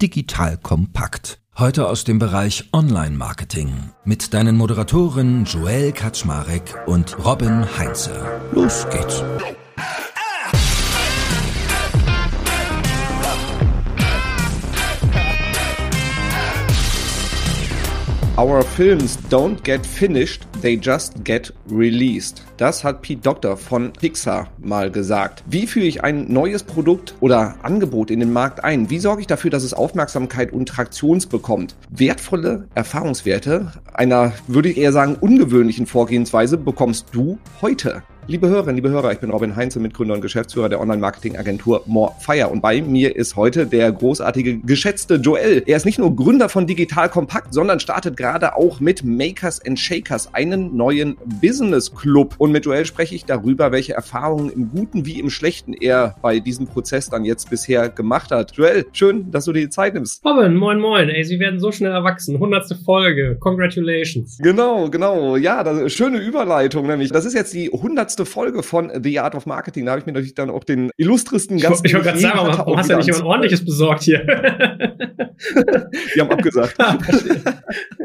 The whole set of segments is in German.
Digital Kompakt. Heute aus dem Bereich Online-Marketing mit deinen Moderatoren Joel Kaczmarek und Robin Heinze. Los geht's. Our films don't get finished, they just get released. Das hat Pete Doctor von Pixar mal gesagt. Wie führe ich ein neues Produkt oder Angebot in den Markt ein? Wie sorge ich dafür, dass es Aufmerksamkeit und Traktions bekommt? Wertvolle Erfahrungswerte einer, würde ich eher sagen, ungewöhnlichen Vorgehensweise bekommst du heute. Liebe Hörerinnen, liebe Hörer, ich bin Robin Heinze, Mitgründer und Geschäftsführer der Online-Marketing-Agentur Morefire. Und bei mir ist heute der großartige, geschätzte Joel. Er ist nicht nur Gründer von Digital Kompakt, sondern startet gerade auch mit Makers and Shakers einen neuen Business Club. Und mit Joel spreche ich darüber, welche Erfahrungen im Guten wie im Schlechten er bei diesem Prozess dann jetzt bisher gemacht hat. Joel, schön, dass du dir die Zeit nimmst. Robin, moin moin. Ey, Sie werden so schnell erwachsen. Hundertste Folge. Congratulations. Genau, genau. Ja, das, schöne Überleitung nämlich. Das ist jetzt die hundertste hundertste Folge von The Art of Marketing. Da habe ich mir natürlich dann auch den illustresten Gast. Ich, wollte gerade sagen, warum hast du ja nicht jemand ordentliches besorgt hier? Die haben abgesagt.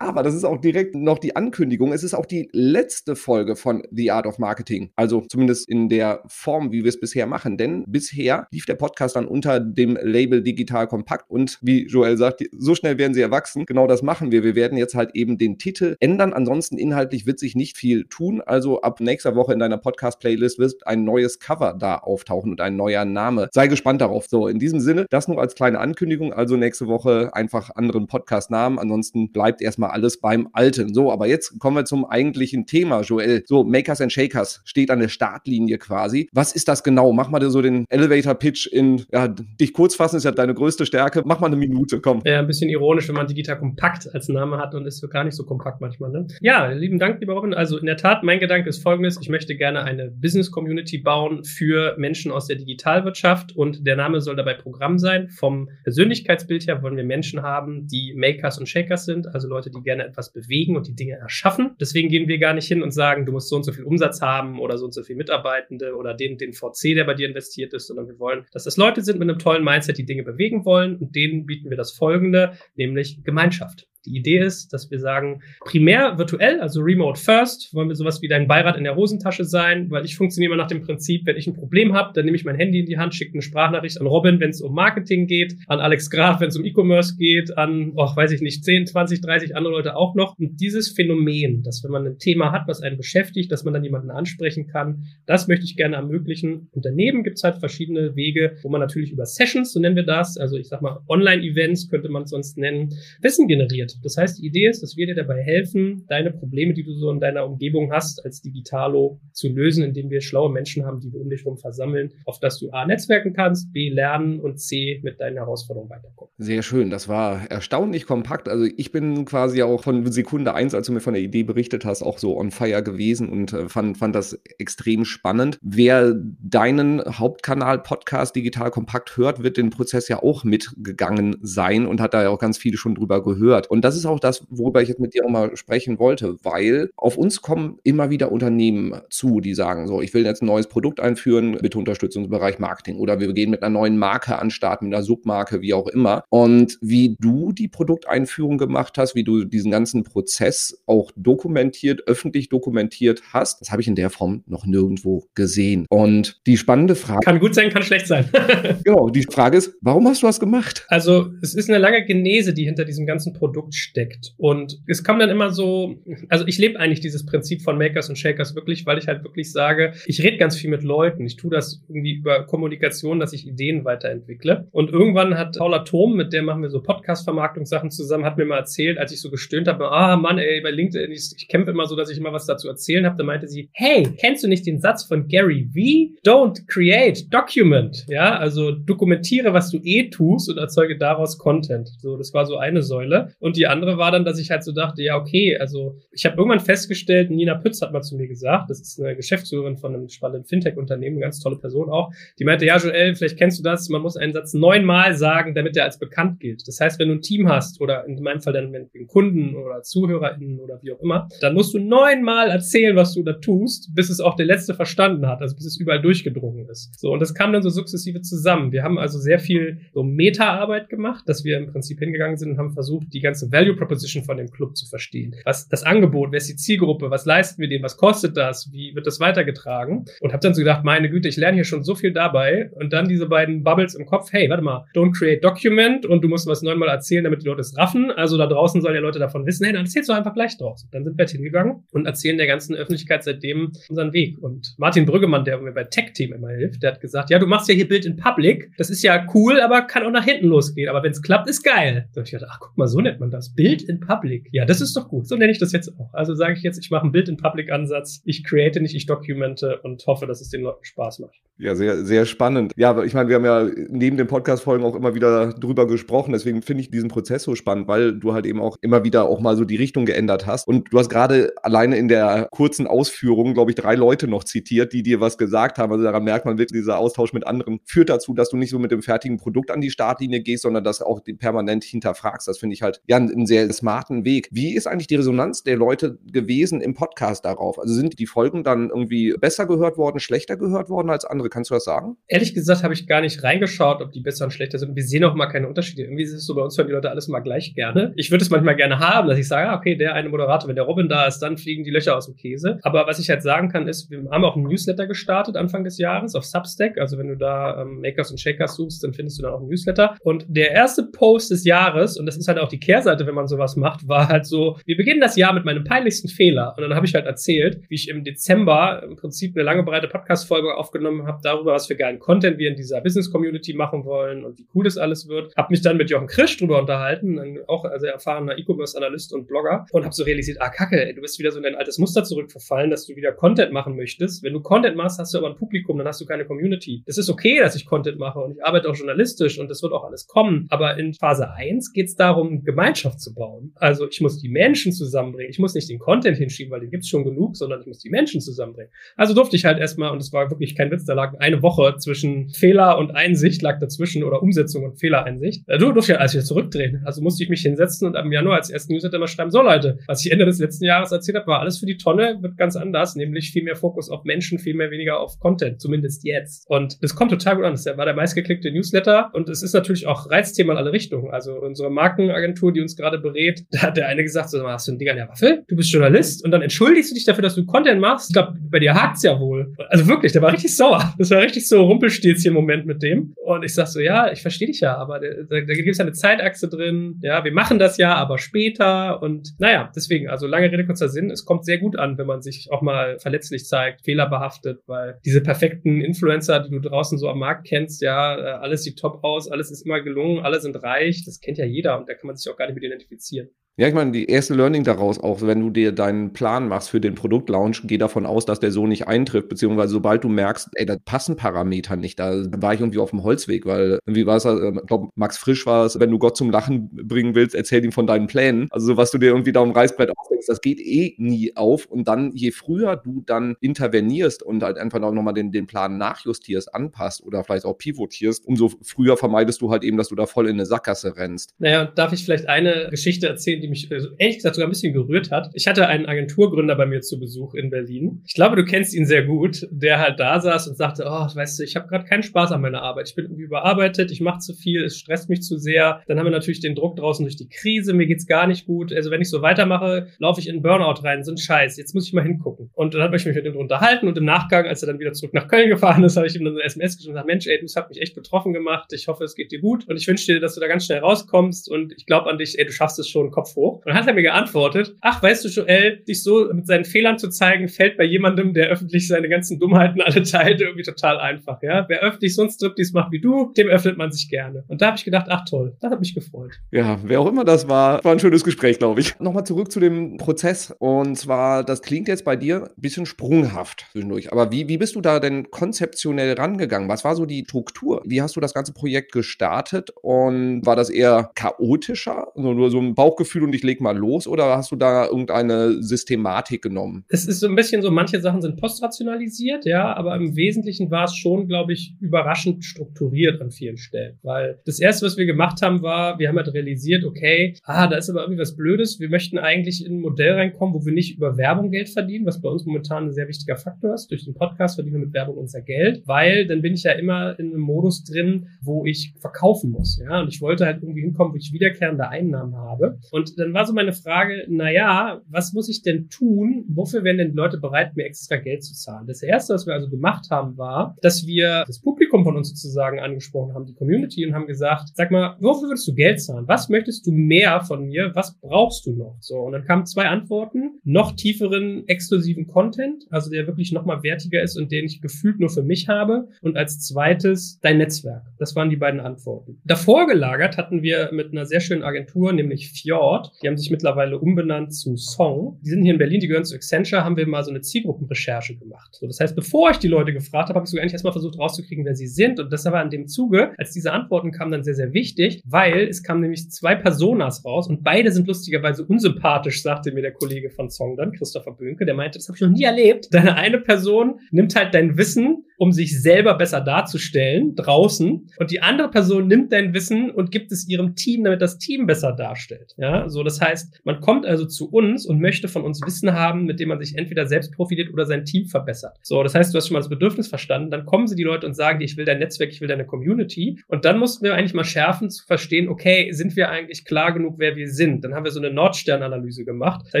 Aber das ist auch direkt noch die Ankündigung. Es ist auch die letzte Folge von The Art of Marketing. Also zumindest in der Form, wie wir es bisher machen. Denn bisher lief der Podcast dann unter dem Label Digital Kompakt. Und wie Joel sagt, so schnell werden sie erwachsen. Genau das machen wir. Wir werden jetzt halt eben den Titel ändern. Ansonsten inhaltlich wird sich nicht viel tun. Also ab nächster Woche in deiner Podcast-Playlist wird ein neues Cover da auftauchen und ein neuer Name. Sei gespannt darauf. So, in diesem Sinne, das nur als kleine Ankündigung. Also nächste Woche einfach anderen Podcast-Namen. Ansonsten bleibt erstmal alles beim Alten. So, aber jetzt kommen wir zum eigentlichen Thema, Joel. So, Makers and Shakers steht an der Startlinie quasi. Was ist das genau? Mach mal so den Elevator-Pitch in, ja, dich kurz fassen ist ja deine größte Stärke. Mach mal eine Minute, komm. Ja, ein bisschen ironisch, wenn man digital kompakt als Name hat und ist so gar nicht so kompakt manchmal, ne? Ja, lieben Dank, lieber Robin. Also in der Tat, mein Gedanke ist folgendes. Ich möchte gerne eine Business-Community bauen für Menschen aus der Digitalwirtschaft und der Name soll dabei Programm sein. Vom Persönlichkeitsbild her wollen wir Menschen haben, die Makers und Shakers sind, also Leute, die gerne etwas bewegen und die Dinge erschaffen. Deswegen gehen wir gar nicht hin und sagen, du musst so und so viel Umsatz haben oder so und so viel Mitarbeitende oder den, den VC, der bei dir investiert ist, sondern wir wollen, dass das Leute sind mit einem tollen Mindset, die Dinge bewegen wollen und denen bieten wir das Folgende, nämlich Gemeinschaft. Die Idee ist, dass wir sagen, primär virtuell, also remote first, wollen wir sowas wie dein Beirat in der Hosentasche sein, weil ich funktioniere immer nach dem Prinzip, wenn ich ein Problem habe, dann nehme ich mein Handy in die Hand, schicke eine Sprachnachricht an Robin, wenn es um Marketing geht, an Alex Graf, wenn es um E-Commerce geht, an, oh, weiß ich nicht, 10, 20, 30 andere Leute auch noch. Und dieses Phänomen, dass wenn man ein Thema hat, was einen beschäftigt, dass man dann jemanden ansprechen kann, das möchte ich gerne ermöglichen. Und daneben gibt es halt verschiedene Wege, wo man natürlich über Sessions, so nennen wir das, also ich sag mal Online-Events könnte man sonst nennen, Wissen generiert. Das heißt, die Idee ist, dass wir dir dabei helfen, deine Probleme, die du so in deiner Umgebung hast, als Digitalo zu lösen, indem wir schlaue Menschen haben, die wir um dich herum versammeln, auf dass du A, netzwerken kannst, B, lernen und C, mit deinen Herausforderungen weiterkommen. Sehr schön. Das war erstaunlich kompakt. Also ich bin quasi auch von Sekunde eins, als du mir von der Idee berichtet hast, auch so on fire gewesen und äh, fand, fand das extrem spannend. Wer deinen Hauptkanal Podcast Digital Kompakt hört, wird den Prozess ja auch mitgegangen sein und hat da ja auch ganz viele schon drüber gehört. Und das ist auch das, worüber ich jetzt mit dir auch mal sprechen wollte, weil auf uns kommen immer wieder Unternehmen zu, die sagen, so, ich will jetzt ein neues Produkt einführen, bitte Unterstützung im Bereich Marketing oder wir gehen mit einer neuen Marke an Start, mit einer Submarke, wie auch immer. Und wie du die Produkteinführung gemacht hast, wie du diesen ganzen Prozess auch dokumentiert, öffentlich dokumentiert hast, das habe ich in der Form noch nirgendwo gesehen. Und die spannende Frage. Kann gut sein, kann schlecht sein. genau, die Frage ist, warum hast du das gemacht? Also, es ist eine lange Genese, die hinter diesem ganzen Produkt steckt. Und es kam dann immer so, also ich lebe eigentlich dieses Prinzip von Makers und Shakers wirklich, weil ich halt wirklich sage, ich rede ganz viel mit Leuten. Ich tue das irgendwie über Kommunikation, dass ich Ideen weiterentwickle. Und irgendwann hat Paula Thom, mit der machen wir so Podcast-Vermarktungssachen zusammen, hat mir mal erzählt, als ich so gestöhnt habe, ah Mann, ey, bei LinkedIn, ich, ich kämpfe immer so, dass ich immer was dazu erzählen habe. Da meinte sie, hey, kennst du nicht den Satz von Gary V? Don't create, document. Ja, also dokumentiere, was du eh tust und erzeuge daraus Content. So, das war so eine Säule. Und Und die andere war dann, dass ich halt so dachte, ja, okay, also ich habe irgendwann festgestellt, Nina Pütz hat mal zu mir gesagt, das ist eine Geschäftsführerin von einem spannenden Fintech-Unternehmen, ganz tolle Person auch, die meinte, ja, Joel, vielleicht kennst du das, man muss einen Satz neunmal sagen, damit der als bekannt gilt. Das heißt, wenn du ein Team hast oder in meinem Fall dann mit Kunden oder ZuhörerInnen oder wie auch immer, dann musst du neunmal erzählen, was du da tust, bis es auch der Letzte verstanden hat, also bis es überall durchgedrungen ist. So, und das kam dann so sukzessive zusammen. Wir haben also sehr viel so Meta-Arbeit gemacht, dass wir im Prinzip hingegangen sind und haben versucht, die ganze Value Proposition von dem Club zu verstehen. Was das Angebot, wer ist die Zielgruppe, was leisten wir denen, was kostet das, wie wird das weitergetragen? Und habe dann so gedacht, meine Güte, ich lerne hier schon so viel dabei. Und dann diese beiden Bubbles im Kopf, hey, warte mal, don't create document und du musst was neunmal erzählen, damit die Leute es raffen. Also da draußen sollen ja Leute davon wissen, hey, dann erzählst du einfach gleich draus. Dann sind wir hingegangen und erzählen der ganzen Öffentlichkeit seitdem unseren Weg. Und Martin Brüggemann, der mir bei Tech Team immer hilft, der hat gesagt, ja, du machst ja hier Bild in Public. Das ist ja cool, aber kann auch nach hinten losgehen. Aber wenn es klappt, ist geil. Und ich dachte, ach, guck mal, so nennt man das. Bild in Public. Ja, das ist doch gut. So nenne ich das jetzt auch. Also sage ich jetzt, ich mache einen Bild in Public Ansatz. Ich create nicht, ich documente und hoffe, dass es den Leuten Spaß macht. Ja, sehr, sehr spannend. Ja, ich meine, wir haben ja neben den Podcast-Folgen auch immer wieder drüber gesprochen. Deswegen finde ich diesen Prozess so spannend, weil du halt eben auch immer wieder auch mal so die Richtung geändert hast. Und du hast gerade alleine in der kurzen Ausführung, glaube ich, drei Leute noch zitiert, die dir was gesagt haben. Also daran merkt man wirklich, dieser Austausch mit anderen führt dazu, dass du nicht so mit dem fertigen Produkt an die Startlinie gehst, sondern das auch permanent hinterfragst. Das finde ich halt ja einen sehr smarten Weg. Wie ist eigentlich die Resonanz der Leute gewesen im Podcast darauf? Also sind die Folgen dann irgendwie besser gehört worden, schlechter gehört worden als andere? Kannst du das sagen? Ehrlich gesagt habe ich gar nicht reingeschaut, ob die besser und schlechter sind. Wir sehen auch mal keine Unterschiede. Irgendwie ist es so, bei uns hören die Leute alles mal gleich gerne. Ich würde es manchmal gerne haben, dass ich sage, ah, okay, der eine Moderator, wenn der Robin da ist, dann fliegen die Löcher aus dem Käse. Aber was ich halt sagen kann, ist, wir haben auch ein Newsletter gestartet Anfang des Jahres auf Substack. Also wenn du da ähm, Makers und Shakers suchst, dann findest du da auch ein Newsletter. Und der erste Post des Jahres, und das ist halt auch die Kehrseite, wenn man sowas macht, war halt so, wir beginnen das Jahr mit meinem peinlichsten Fehler. Und dann habe ich halt erzählt, wie ich im Dezember im Prinzip eine lange breite Podcast-Folge aufgenommen habe darüber, was für geilen Content wir in dieser Business-Community machen wollen und wie cool das alles wird. Hab mich dann mit Jochen Krisch drüber unterhalten, auch also erfahrener E-Commerce-Analyst und Blogger und habe so realisiert, ah kacke, ey, du bist wieder so in dein altes Muster zurückverfallen, dass du wieder Content machen möchtest. Wenn du Content machst, hast du aber ein Publikum, dann hast du keine Community. Es ist okay, dass ich Content mache und ich arbeite auch journalistisch und das wird auch alles kommen. Aber in Phase 1 geht es darum, Gemeinschaft zu bauen. Also ich muss die Menschen zusammenbringen. Ich muss nicht den Content hinschieben, weil den gibt's schon genug, sondern ich muss die Menschen zusammenbringen. Also durfte ich halt erstmal, und es war wirklich kein Witz, da lag eine Woche zwischen Fehler und Einsicht lag dazwischen oder Umsetzung und Fehlereinsicht. Da durfte ich halt alles wieder zurückdrehen. Also musste ich mich hinsetzen und am Januar als ersten Newsletter mal schreiben, so Leute, was ich Ende des letzten Jahres erzählt habe, war alles für die Tonne, wird ganz anders, nämlich viel mehr Fokus auf Menschen, viel mehr weniger auf Content, zumindest jetzt. Und das kommt total gut an. Das war der meistgeklickte Newsletter und es ist natürlich auch Reizthema in alle Richtungen. Also unsere Markenagentur, die uns gerade berät, da hat der eine gesagt, so, hast du ein Ding an der Waffe? Du bist Journalist und dann entschuldigst du dich dafür, dass du Content machst. Ich glaube, bei dir hakt's ja wohl. Also wirklich, der war richtig sauer. Das war richtig so Rumpelstilzchen-Moment mit dem. Und ich sag so, ja, ich verstehe dich ja, aber da, da, gibt es ja eine Zeitachse drin. Ja, wir machen das ja, aber später. Und naja, deswegen, also lange Rede, kurzer Sinn. Es kommt sehr gut an, wenn man sich auch mal verletzlich zeigt, fehlerbehaftet, weil diese perfekten Influencer, die du draußen so am Markt kennst, ja, äh, alles sieht top aus, alles ist immer gelungen, alle sind reich. Das kennt ja jeder und da kann man sich auch gar nicht mit identifizieren. Ja, ich meine, die erste Learning daraus auch, wenn du dir deinen Plan machst für den Produktlaunch, geh davon aus, dass der so nicht eintrifft, beziehungsweise sobald du merkst, ey, da passen Parameter nicht, da war ich irgendwie auf dem Holzweg, weil irgendwie war es, äh, ich glaube, Max Frisch war es, wenn du Gott zum Lachen bringen willst, erzähl ihm von deinen Plänen. Also so, was du dir irgendwie da um Reißbrett ausdenkst, das geht eh nie auf und dann, je früher du dann intervenierst und halt einfach auch nochmal den, den Plan nachjustierst, anpasst oder vielleicht auch pivotierst, umso früher vermeidest du halt eben, dass du da voll in eine Sackgasse rennst. Naja, darf ich vielleicht eine Geschichte erzählen, die mich also ehrlich gesagt sogar ein bisschen gerührt hat. Ich hatte einen Agenturgründer bei mir zu Besuch in Berlin. Ich glaube, du kennst ihn sehr gut, der halt da saß und sagte, oh, weißt du, ich habe gerade keinen Spaß an meiner Arbeit. Ich bin irgendwie überarbeitet, ich mache zu viel, es stresst mich zu sehr. Dann haben wir natürlich den Druck draußen durch die Krise, mir geht's gar nicht gut. Also wenn ich so weitermache, laufe ich in Burnout rein, so ein Scheiß. Jetzt muss ich mal hingucken. Und dann habe ich mich mit ihm unterhalten und im Nachgang, als er dann wieder zurück nach Köln gefahren ist, habe ich ihm dann eine SMS geschrieben und gesagt, Mensch, ey, du hast mich echt betroffen gemacht. Ich hoffe, es geht dir gut und ich wünsche dir, dass du da ganz schnell rauskommst und ich glaube an dich, ey, du schaffst es schon, Kopf hoch. Und dann hat er mir geantwortet, ach, weißt du, Joel, dich so mit seinen Fehlern zu zeigen, fällt bei jemandem, der öffentlich seine ganzen Dummheiten alle teilt, irgendwie total einfach, ja. Wer öffentlich so ein Striptease macht wie du, dem öffnet man sich gerne. Und da habe ich gedacht, ach toll, das hat mich gefreut. Ja, wer auch immer das war, war ein schönes Gespräch, glaube ich. Nochmal zurück zu dem Prozess. Und zwar, das klingt jetzt bei dir ein bisschen sprunghaft zwischendurch. Aber wie, wie bist du da denn konzeptionell rangegangen? Was war so die Struktur? Wie hast du das ganze Projekt gestartet? Und war das eher chaotischer, also nur so ein Bauchgefühl und ich leg mal los oder hast du da irgendeine Systematik genommen? Es ist so ein bisschen so, manche Sachen sind postrationalisiert, ja, aber im Wesentlichen war es schon, glaube ich, überraschend strukturiert an vielen Stellen. Weil das erste, was wir gemacht haben, war, wir haben halt realisiert, okay, ah, da ist aber irgendwie was Blödes. Wir möchten eigentlich in ein Modell reinkommen, wo wir nicht über Werbung Geld verdienen, was bei uns momentan ein sehr wichtiger Faktor ist. Durch den Podcast verdienen wir mit Werbung unser Geld, weil dann bin ich ja immer in einem Modus drin, wo ich verkaufen muss. Ja, und ich wollte halt irgendwie hinkommen, wo ich wiederkehrende Einnahmen habe. Und dann war so meine Frage, na ja, was muss ich denn tun? Wofür wären denn Leute bereit, mir extra Geld zu zahlen? Das erste, was wir also gemacht haben, war, dass wir das Publikum von uns sozusagen angesprochen haben, die Community und haben gesagt, sag mal, wofür würdest du Geld zahlen? Was möchtest du mehr von mir? Was brauchst du noch? So. Und dann kamen zwei Antworten. Noch tieferen, exklusiven Content, also der wirklich nochmal wertiger ist und den ich gefühlt nur für mich habe. Und als zweites dein Netzwerk. Das waren die beiden Antworten. Davor gelagert hatten wir mit einer sehr schönen Agentur, nämlich Fjord. Die haben sich mittlerweile umbenannt zu Song. Die sind hier in Berlin, die gehören zu Accenture, haben wir mal so eine Zielgruppenrecherche gemacht. So, das heißt, bevor ich die Leute gefragt habe, habe ich sogar eigentlich erstmal versucht rauszukriegen, wer sie sind. Und das war in dem Zuge, als diese Antworten kamen, dann sehr, sehr wichtig, weil es kamen nämlich zwei Personas raus und beide sind lustigerweise unsympathisch, sagte mir der Kollege von Song dann, Christopher Bönke, der meinte, das habe ich noch nie erlebt. Deine eine Person nimmt halt dein Wissen um sich selber besser darzustellen draußen. Und die andere Person nimmt dein Wissen und gibt es ihrem Team, damit das Team besser darstellt. Ja, so das heißt, man kommt also zu uns und möchte von uns Wissen haben, mit dem man sich entweder selbst profiliert oder sein Team verbessert. So, das heißt, du hast schon mal das Bedürfnis verstanden. Dann kommen sie die Leute und sagen, ich will dein Netzwerk, ich will deine Community. Und dann mussten wir eigentlich mal schärfen zu verstehen, okay, sind wir eigentlich klar genug, wer wir sind? Dann haben wir so eine Nordstern-Analyse gemacht. Das habe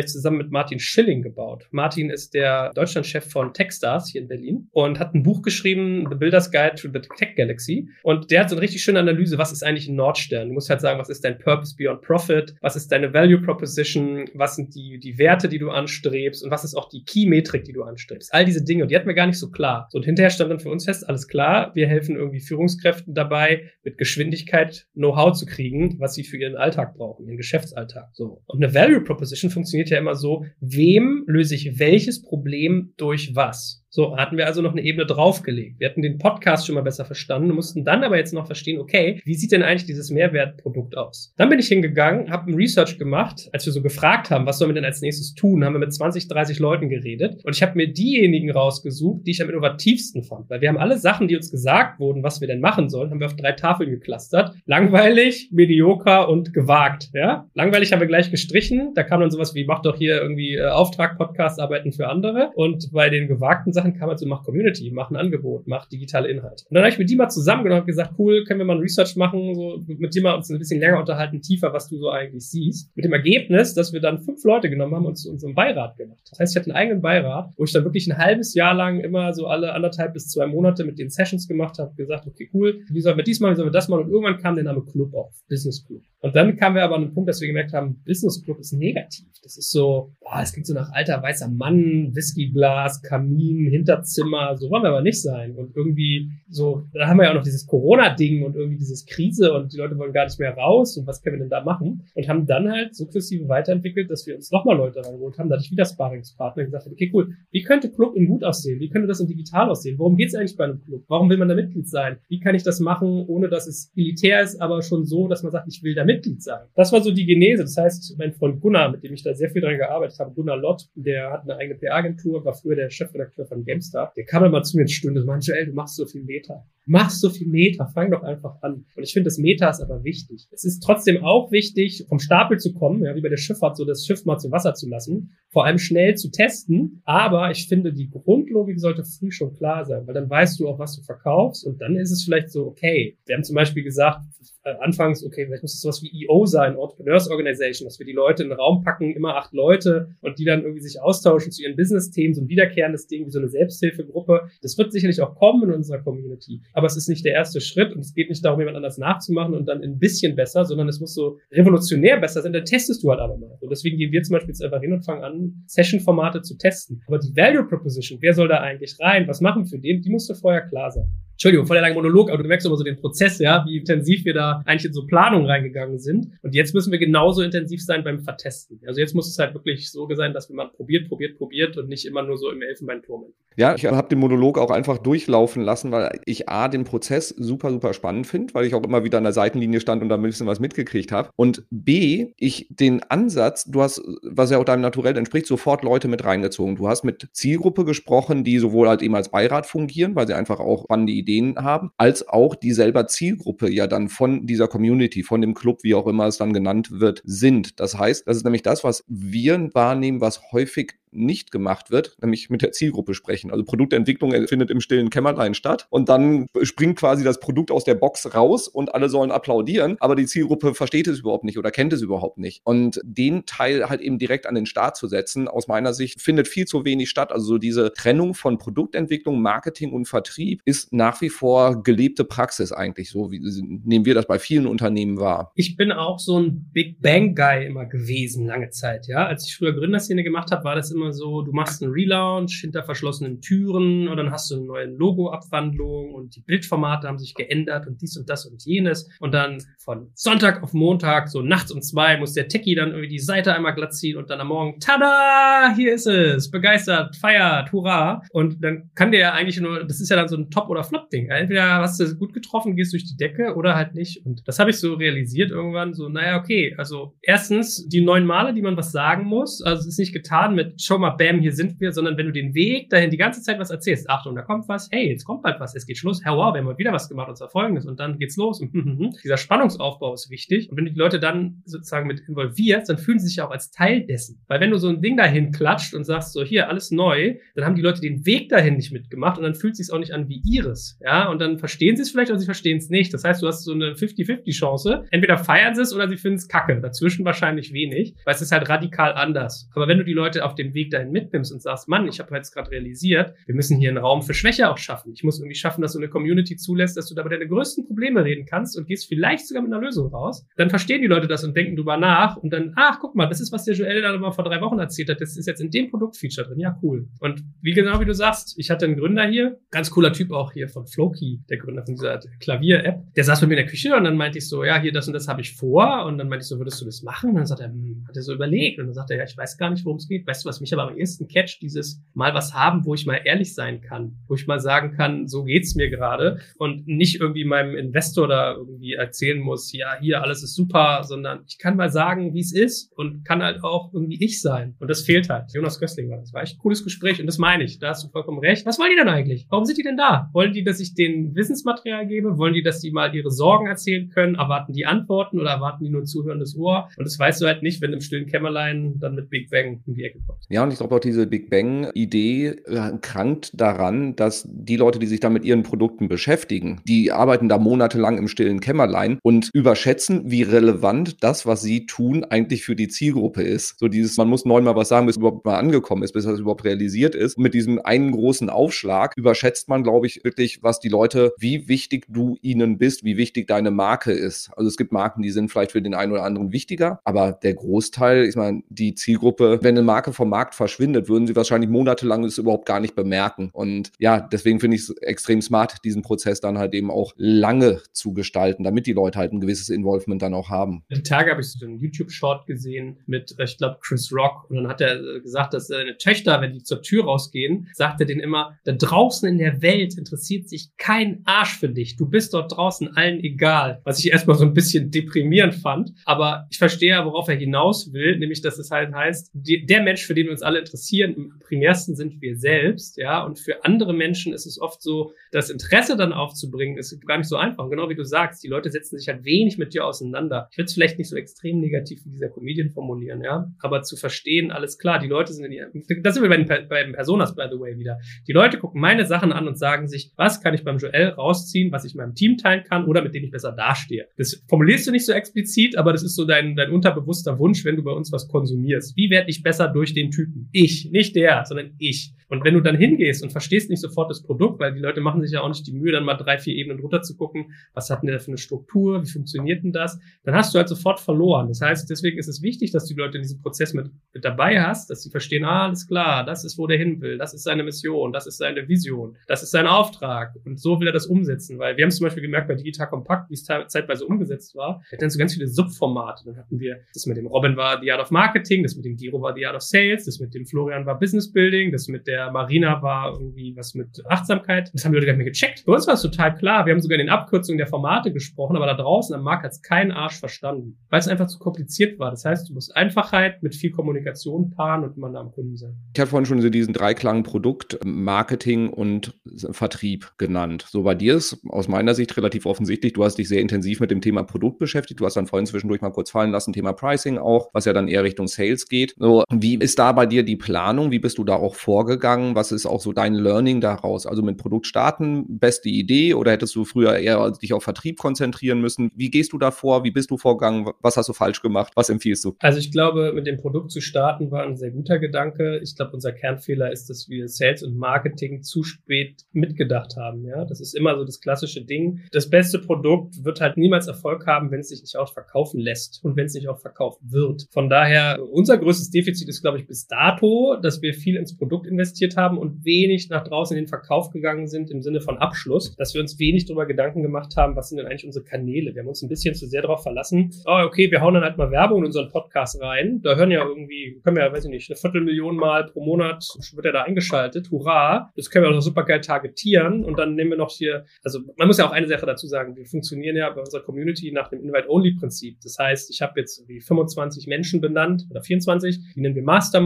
ich zusammen mit Martin Schilling gebaut. Martin ist der Deutschlandchef von Techstars hier in Berlin und hat ein Buch geschrieben, The Builder's Guide to the Tech Galaxy. Und der hat so eine richtig schöne Analyse, was ist eigentlich ein Nordstern? Du musst halt sagen, was ist dein Purpose beyond Profit? Was ist deine Value Proposition? Was sind die, die Werte, die du anstrebst? Und was ist auch die Key-Metrik, die du anstrebst? All diese Dinge. Und die hatten wir gar nicht so klar. So, und hinterher stand dann für uns fest, alles klar, wir helfen irgendwie Führungskräften dabei, mit Geschwindigkeit Know-how zu kriegen, was sie für ihren Alltag brauchen, ihren Geschäftsalltag. So. Und eine Value Proposition funktioniert ja immer so, wem löse ich welches Problem durch was? So, hatten wir also noch eine Ebene draufgelegt. Wir hatten den Podcast schon mal besser verstanden, mussten dann aber jetzt noch verstehen, okay, wie sieht denn eigentlich dieses Mehrwertprodukt aus? Dann bin ich hingegangen, habe ein Research gemacht, als wir so gefragt haben, was sollen wir denn als nächstes tun, haben wir mit 20, 30 Leuten geredet und ich habe mir diejenigen rausgesucht, die ich am innovativsten fand, weil wir haben alle Sachen, die uns gesagt wurden, was wir denn machen sollen, haben wir auf drei Tafeln geklustert. Langweilig, medioker und gewagt, ja? Langweilig haben wir gleich gestrichen, da kam dann sowas wie, mach doch hier irgendwie äh, Auftrag, Podcast, arbeiten für andere und bei den gewagten Sachen Sachen kann man so, mach Community, mach ein Angebot, mach digitale Inhalte. Und dann habe ich mit die mal zusammengenommen und gesagt, cool, können wir mal ein Research machen, so mit dir mal uns ein bisschen länger unterhalten, tiefer, was du so eigentlich siehst. Mit dem Ergebnis, dass wir dann fünf Leute genommen haben und zu unserem Beirat gemacht. Das heißt, ich hatte einen eigenen Beirat, wo ich dann wirklich ein halbes Jahr lang immer so alle anderthalb bis zwei Monate mit den Sessions gemacht habe, gesagt, okay, cool, wie sollen wir dies machen, wie sollen wir das machen? Und irgendwann kam der Name Club auf, Business Club. Und dann kamen wir aber an den Punkt, dass wir gemerkt haben, Business Club ist negativ. Das ist so, es klingt so nach alter weißer Mann, Whiskyglas, Kamin, Hinterzimmer, so wollen wir aber nicht sein. Und irgendwie so, da haben wir ja auch noch dieses Corona-Ding und irgendwie dieses Krise und die Leute wollen gar nicht mehr raus und was können wir denn da machen? Und haben dann halt sukzessive weiterentwickelt, dass wir uns nochmal Leute reingeholt haben, da hatte ich wieder gesagt, okay, cool, wie könnte Club in gut aussehen? Wie könnte das in digital aussehen? Worum geht's eigentlich bei einem Club? Warum will man da Mitglied sein? Wie kann ich das machen, ohne dass es elitär ist, aber schon so, dass man sagt, ich will da Mitglied sein? Das war so die Genese. Das heißt, mein Freund Gunnar, mit dem ich da sehr viel dran gearbeitet habe, Gunnar Lott, der hat eine eigene PR-Agentur, war früher der Chefredakteur von GameStar, der kam dann mal zu mir und meinte, ey, du machst so viel Meta. Du machst so viel Meta, fang doch einfach an. Und ich finde, das Meta ist aber wichtig. Es ist trotzdem auch wichtig, vom Stapel zu kommen, ja, wie bei der Schifffahrt, so das Schiff mal zu Wasser zu lassen, vor allem schnell zu testen. Aber ich finde, die Grundlogik sollte früh schon klar sein, weil dann weißt du auch, was du verkaufst und dann ist es vielleicht so, okay. Wir haben zum Beispiel gesagt, äh, anfangs, okay, vielleicht muss es sowas wie EO sein, Entrepreneurs Organization, dass wir die Leute in den Raum packen, immer acht Leute und die dann irgendwie sich austauschen zu ihren Business-Themen, so ein wiederkehrendes Ding wie so eine Selbsthilfegruppe. Das wird sicherlich auch kommen in unserer Community, aber es ist nicht der erste Schritt und es geht nicht darum, jemand anders nachzumachen und dann ein bisschen besser, sondern es muss so revolutionär besser sein, dann testest du halt aber mal. Und deswegen gehen wir zum Beispiel jetzt einfach hin und fangen an, Session-Formate zu testen. Aber die Value Proposition, wer soll da eigentlich rein, was machen wir für den, die musste vorher klar sein. Entschuldigung, voll der lange Monolog, aber du merkst immer so den Prozess, ja, wie intensiv wir da eigentlich in so Planung reingegangen sind. Und jetzt müssen wir genauso intensiv sein beim Vertesten. Also jetzt muss es halt wirklich so sein, dass man probiert, probiert, probiert und nicht immer nur so im Elfenbeinturm. Ja, ich habe den Monolog auch einfach durchlaufen lassen, weil ich A, den Prozess super, super spannend finde, weil ich auch immer wieder an der Seitenlinie stand und da ein bisschen was mitgekriegt habe. Und B, ich den Ansatz, du hast, was ja auch deinem Naturell entspricht, sofort Leute mit reingezogen. Du hast mit Zielgruppe gesprochen, die sowohl halt eben als Beirat fungieren, weil sie einfach auch spannende Ideen haben, als auch die selber Zielgruppe ja dann von dieser Community, von dem Club, wie auch immer es dann genannt wird, sind. Das heißt, das ist nämlich das, was wir wahrnehmen, was häufig nicht gemacht wird, nämlich mit der Zielgruppe sprechen. Also Produktentwicklung findet im stillen Kämmerlein statt und dann springt quasi das Produkt aus der Box raus und alle sollen applaudieren, aber die Zielgruppe versteht es überhaupt nicht oder kennt es überhaupt nicht. Und den Teil halt eben direkt an den Start zu setzen, aus meiner Sicht, findet viel zu wenig statt. Also so diese Trennung von Produktentwicklung, Marketing und Vertrieb ist nach wie vor gelebte Praxis eigentlich. So wie nehmen wir das bei vielen Unternehmen wahr. Ich bin auch so ein Big Bang Guy immer gewesen, lange Zeit. Ja, als ich früher Gründerszene gemacht habe, war das immer immer so, du machst einen Relaunch hinter verschlossenen Türen und dann hast du eine neue Logo-Abwandlung und die Bildformate haben sich geändert und dies und das und jenes. Und dann von Sonntag auf Montag, so nachts um zwei, muss der Techie dann irgendwie die Seite einmal glatt ziehen und dann am Morgen, tada, hier ist es, begeistert, feiert, hurra. Und dann kann der ja eigentlich nur, das ist ja dann so ein Top- oder Flop-Ding. Entweder hast du gut getroffen, gehst durch die Decke oder halt nicht. Und das habe ich so realisiert irgendwann, so, naja, okay, also erstens die neun Male, die man was sagen muss, also es ist nicht getan mit Show schon mal, bam, hier sind wir, sondern wenn du den Weg dahin die ganze Zeit was erzählst, Achtung, da kommt was, hey, jetzt kommt bald was, es geht Schluss, hey, wow, wir haben heute wieder was gemacht, unser Folgendes und dann geht's los. Hm, hm, hm. Dieser Spannungsaufbau ist wichtig. Und wenn du die Leute dann sozusagen mit involvierst, dann fühlen sie sich auch als Teil dessen. Weil wenn du so ein Ding dahin klatscht und sagst, so hier, alles neu, dann haben die Leute den Weg dahin nicht mitgemacht und dann fühlt es sich auch nicht an wie ihres. Ja, und dann verstehen sie es vielleicht oder sie verstehen es nicht. Das heißt, du hast so eine 50-50 Chance. Entweder feiern sie es oder sie finden es kacke. Dazwischen wahrscheinlich wenig, weil es ist halt radikal anders. Aber wenn du die Leute auf dem Weg dahin mitnimmst und sagst, Mann, ich habe jetzt gerade realisiert, wir müssen hier einen Raum für Schwäche auch schaffen. Ich muss irgendwie schaffen, dass so eine Community zulässt, dass du da über deine größten Probleme reden kannst und gehst vielleicht sogar mit einer Lösung raus. Dann verstehen die Leute das und denken drüber nach und dann, ach, guck mal, das ist, was der Joel da mal vor drei Wochen erzählt hat. Das ist jetzt in dem Produktfeature drin. Ja, cool. Und wie genau wie du sagst, ich hatte einen Gründer hier, ganz cooler Typ auch hier von Flowkey, der Gründer von dieser Klavier-App. Der saß mit mir in der Küche und dann meinte ich so, ja, hier, das und das habe ich vor. Und dann meinte ich so, würdest du das machen? Und dann sagt er, hm, hat er so überlegt. Und dann sagt er, ja, ich weiß gar nicht, worum es geht. Weißt du, was mich aber am ehesten catcht? Dieses mal was haben, wo ich mal ehrlich sein kann, wo ich mal sagen kann, so geht's mir gerade und nicht irgendwie meinem Investor da irgendwie erzählen muss, ja, hier alles ist super, sondern ich kann mal sagen, wie es ist und kann halt auch irgendwie ich sein. Und das fehlt halt. Jonas Gößling war das. War echt ein cooles Gespräch und das meine ich. Da hast du vollkommen recht. Was wollen die denn eigentlich? Warum sind die denn da? Wollen die, dass ich denen Wissensmaterial gebe? Wollen die, dass die mal ihre Sorgen erzählen können? Erwarten die Antworten oder erwarten die nur zuhörendes Ohr? Und das weißt du halt nicht, wenn im stillen Kämmerlein dann mit Big Bang um die Ecke kommst. Ja, und ich glaube auch diese Big Bang-Idee äh, krankt daran, dass die Leute, die sich da mit ihren Produkten beschäftigen, die arbeiten da monatelang im stillen Kämmerlein und überschätzen, wie relevant das, was sie tun, eigentlich für die Zielgruppe ist. So dieses, man muss neunmal was sagen, bis es überhaupt mal angekommen ist, bis das überhaupt realisiert ist. Und mit diesem einen großen Aufschlag überschätzt man, glaube ich, wirklich, was die Leute, wie wichtig du ihnen bist, wie wichtig deine Marke ist. Also es gibt Marken, die sind vielleicht für den einen oder anderen wichtiger, aber der Großteil, ich meine, die Zielgruppe, wenn eine Marke vom Markt verschwindet, würden sie wahrscheinlich monatelang es überhaupt gar nicht bemerken. Und ja, deswegen finde ich es extrem smart, diesen Prozess dann halt eben auch lange zu gestalten, damit die Leute halt ein gewisses Involvement dann auch haben. Die Tage habe ich so einen YouTube-Short gesehen mit, äh, ich glaube, Chris Rock. Und dann hat er äh, gesagt, dass seine Töchter, wenn die zur Tür rausgehen, sagt er denen immer, da draußen in der Welt interessiert sich kein Arsch für dich. Du bist dort draußen allen egal. Was ich erstmal so ein bisschen deprimierend fand. Aber ich verstehe ja, worauf er hinaus will, nämlich, dass es halt heißt, die, der Mensch, für den wir uns alle interessieren, im primärsten sind wir selbst, ja. Und für andere Menschen ist es oft so, das Interesse dann aufzubringen, ist gar nicht so einfach. Und genau wie du sagst, die Leute setzen sich halt wenig mit dir auseinander. Ich würde es vielleicht nicht so extrem negativ wie dieser Comedian formulieren, ja. Aber zu verstehen, alles klar, die Leute sind in ihr, das sind wir bei den, bei den Personas, by the way, wieder. Die Leute gucken meine Sachen an und sagen sich, was kann ich beim Joel rausziehen, was ich meinem Team teilen kann oder mit dem ich besser dastehe. Das formulierst du nicht so explizit, aber das ist so dein, dein unterbewusster Wunsch, wenn du bei uns was konsumierst. Wie werde ich besser durch den Typ Typen. Ich, nicht der, sondern ich. Und wenn du dann hingehst und verstehst nicht sofort das Produkt, weil die Leute machen sich ja auch nicht die Mühe, dann mal drei, vier Ebenen runter zu gucken, was hat denn der für eine Struktur, wie funktioniert denn das, dann hast du halt sofort verloren. Das heißt, deswegen ist es wichtig, dass du die Leute in diesem Prozess mit, mit dabei hast, dass sie verstehen, ah, alles klar, das ist, wo der hin will, das ist seine Mission, das ist seine Vision, das ist sein Auftrag und so will er das umsetzen, weil wir haben zum Beispiel gemerkt bei Digital Compact, wie es zeitweise umgesetzt war, wir hatten dann so ganz viele Subformate. Dann hatten wir, das mit dem Robin war The Art of Marketing, das mit dem Giro war The Art of Sales, das mit dem Florian war Business Building, das mit der Marina war irgendwie was mit Achtsamkeit. Das haben die Leute gar nicht mehr gecheckt. Bei uns war es total klar. Wir haben sogar in den Abkürzungen der Formate gesprochen, aber da draußen am Markt hat es kein Arsch verstanden, weil es einfach zu kompliziert war. Das heißt, du musst Einfachheit mit viel Kommunikation paaren und immer nah am Kunden sein. Ich hatte vorhin schon so diesen Dreiklang Produkt, Marketing und Vertrieb genannt. So bei dir ist aus meiner Sicht relativ offensichtlich, du hast dich sehr intensiv mit dem Thema Produkt beschäftigt. Du hast dann vorhin zwischendurch mal kurz fallen lassen, Thema Pricing auch, was ja dann eher Richtung Sales geht. So, wie ist da bei dir die Planung? Wie bist du da auch vorgegangen? Was ist auch so dein Learning daraus? Also mit Produkt starten, beste Idee oder hättest du früher eher dich auf Vertrieb konzentrieren müssen? Wie gehst du da vor? Wie bist du vorgegangen? Was hast du falsch gemacht? Was empfiehlst du? Also ich glaube, mit dem Produkt zu starten war ein sehr guter Gedanke. Ich glaube, unser Kernfehler ist, dass wir Sales und Marketing zu spät mitgedacht haben. Ja, das ist immer so das klassische Ding. Das beste Produkt wird halt niemals Erfolg haben, wenn es sich nicht auch verkaufen lässt und wenn es nicht auch verkauft wird. Von daher, unser größtes Defizit ist, glaube ich, dato, dass wir viel ins Produkt investiert haben und wenig nach draußen in den Verkauf gegangen sind im Sinne von Abschluss, dass wir uns wenig darüber Gedanken gemacht haben, was sind denn eigentlich unsere Kanäle. Wir haben uns ein bisschen zu sehr darauf verlassen, oh, okay, wir hauen dann halt mal Werbung in unseren Podcast rein. Da hören ja irgendwie, können wir ja, weiß ich nicht, eine Viertelmillion Mal pro Monat wird er da eingeschaltet. Hurra! Das können wir auch super geil targetieren und dann nehmen wir noch hier, also man muss ja auch eine Sache dazu sagen, wir funktionieren ja bei unserer Community nach dem Invite-Only-Prinzip. Das heißt, ich habe jetzt wie 25 Menschen benannt oder 24, die nennen wir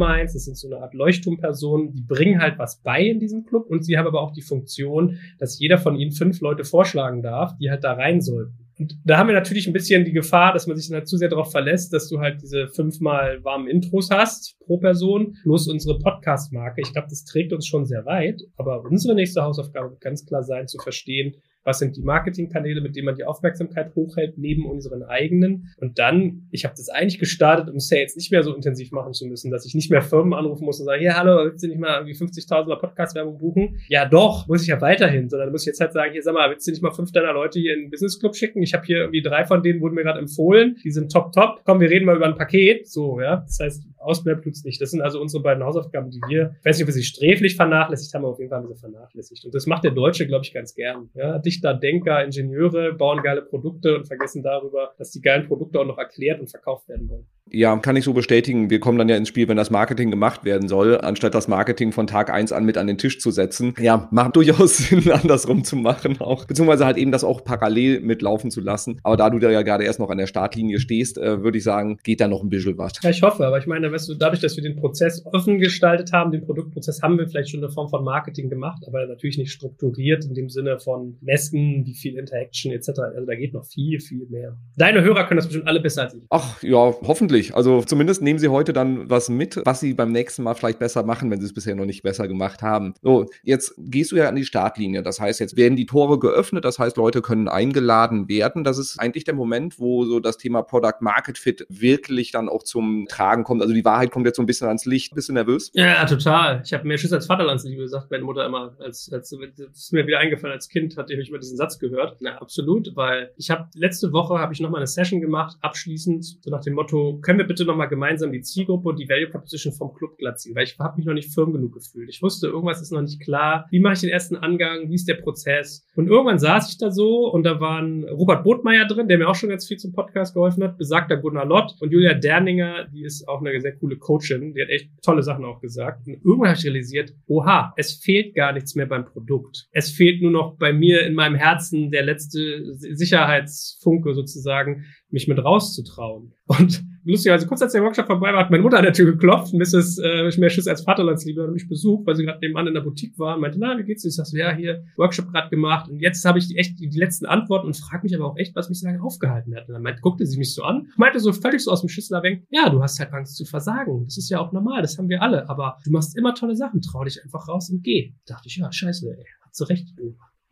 Masterminds, das sind so eine Art Leuchtturmpersonen, die bringen halt was bei in diesem Club und sie haben aber auch die Funktion, dass jeder von ihnen fünf Leute vorschlagen darf, die halt da rein sollten. Und da haben wir natürlich ein bisschen die Gefahr, dass man sich dann halt zu sehr darauf verlässt, dass du halt diese fünfmal warmen Intros hast pro Person, plus unsere Podcast-Marke. Ich glaube, das trägt uns schon sehr weit. Aber unsere nächste Hausaufgabe wird ganz klar sein, zu verstehen, was sind die Marketingkanäle, mit denen man die Aufmerksamkeit hochhält, neben unseren eigenen. Und dann, ich habe das eigentlich gestartet, um Sales nicht mehr so intensiv machen zu müssen, dass ich nicht mehr Firmen anrufen muss und sagen, ja, hallo, willst du nicht mal irgendwie 50.000er Podcast-Werbung buchen? Ja, doch, muss ich ja weiterhin, sondern muss ich jetzt halt sagen, hier, sag mal, willst du nicht mal fünf deiner Leute hier in den Business Club schicken? Ich habe hier irgendwie drei von denen, wurden mir gerade empfohlen, die sind top, top. Komm, wir reden mal über ein Paket. So, ja. Das heißt, ausbleibt tut's nicht. Das sind also unsere beiden Hausaufgaben, die wir, ich weiß nicht, ob wir sie sträflich vernachlässigt haben, aber auf jeden Fall haben wir sie vernachlässigt. Und das macht der Deutsche, glaube ich, ganz gern. Ja, Dichter, Denker, Ingenieure bauen geile Produkte und vergessen darüber, dass die geilen Produkte auch noch erklärt und verkauft werden wollen. Ja, kann ich so bestätigen. Wir kommen dann ja ins Spiel, wenn das Marketing gemacht werden soll, anstatt das Marketing von Tag eins an mit an den Tisch zu setzen. Ja, macht durchaus Sinn, andersrum zu machen auch. Beziehungsweise halt eben das auch parallel mitlaufen zu lassen. Aber da du da ja gerade erst noch an der Startlinie stehst, äh, würde ich sagen, geht da noch ein bisschen was. Ja, ich hoffe, aber ich meine, weißt du, dadurch, dass wir den Prozess offen gestaltet haben, den Produktprozess haben wir vielleicht schon eine Form von Marketing gemacht, aber natürlich nicht strukturiert in dem Sinne von messen, wie viel Interaction etc. Also da geht noch viel, viel mehr. Deine Hörer können das bestimmt alle besser als ich. Ach ja, hoffentlich. Also zumindest nehmen sie heute dann was mit, was sie beim nächsten Mal vielleicht besser machen, wenn sie es bisher noch nicht besser gemacht haben. So, jetzt gehst du ja an die Startlinie. Das heißt, jetzt werden die Tore geöffnet. Das heißt, Leute können eingeladen werden. Das ist eigentlich der Moment, wo so das Thema Product Market Fit wirklich dann auch zum Tragen kommt. Also die Wahrheit kommt jetzt so ein bisschen ans Licht. Bist du nervös? Ja, total. Ich habe mehr Schiss als Vaterlandsliebe gesagt, meine Mutter immer. Als, als, das ist mir wieder eingefallen als Kind, hatte ich immer diesen Satz gehört. Na, absolut, weil ich habe letzte Woche habe ich noch mal eine Session gemacht, abschließend, so nach dem Motto, können wir bitte noch mal gemeinsam die Zielgruppe und die Value Proposition vom Club glatt ziehen, weil ich habe mich noch nicht firm genug gefühlt. Ich wusste, irgendwas ist noch nicht klar. Wie mache ich den ersten Angang? Wie ist der Prozess? Und irgendwann saß ich da so und da waren Robert Botmeier drin, der mir auch schon ganz viel zum Podcast geholfen hat, besagter Gunnar Lott und Julia Derninger, die ist auch eine sehr coole Coachin, die hat echt tolle Sachen auch gesagt. Und irgendwann habe ich realisiert, oha, es fehlt gar nichts mehr beim Produkt. Es fehlt nur noch bei mir in meinem Herzen der letzte Sicherheitsfunke sozusagen, mich mit rauszutrauen. Und lustigerweise, kurz als der Workshop vorbei war, hat meine Mutter an der Tür geklopft, Mrs. Äh, mehr Schiss als Vaterlandsliebe, hat mich besucht, weil sie gerade nebenan in der Boutique war und meinte, na, wie geht's dir? Ich sag so, ja, hier, Workshop gerade gemacht. Und jetzt habe ich die, echt die, die letzten Antworten und frage mich aber auch echt, was mich so lange aufgehalten hat. Und dann meinte, guckte sie mich so an, meinte so völlig so aus dem Schüssel weg, ja, du hast halt Angst zu versagen. Das ist ja auch normal, das haben wir alle. Aber du machst immer tolle Sachen, trau dich einfach raus und geh. Da dachte ich, ja, scheiße, ey, hat sie recht.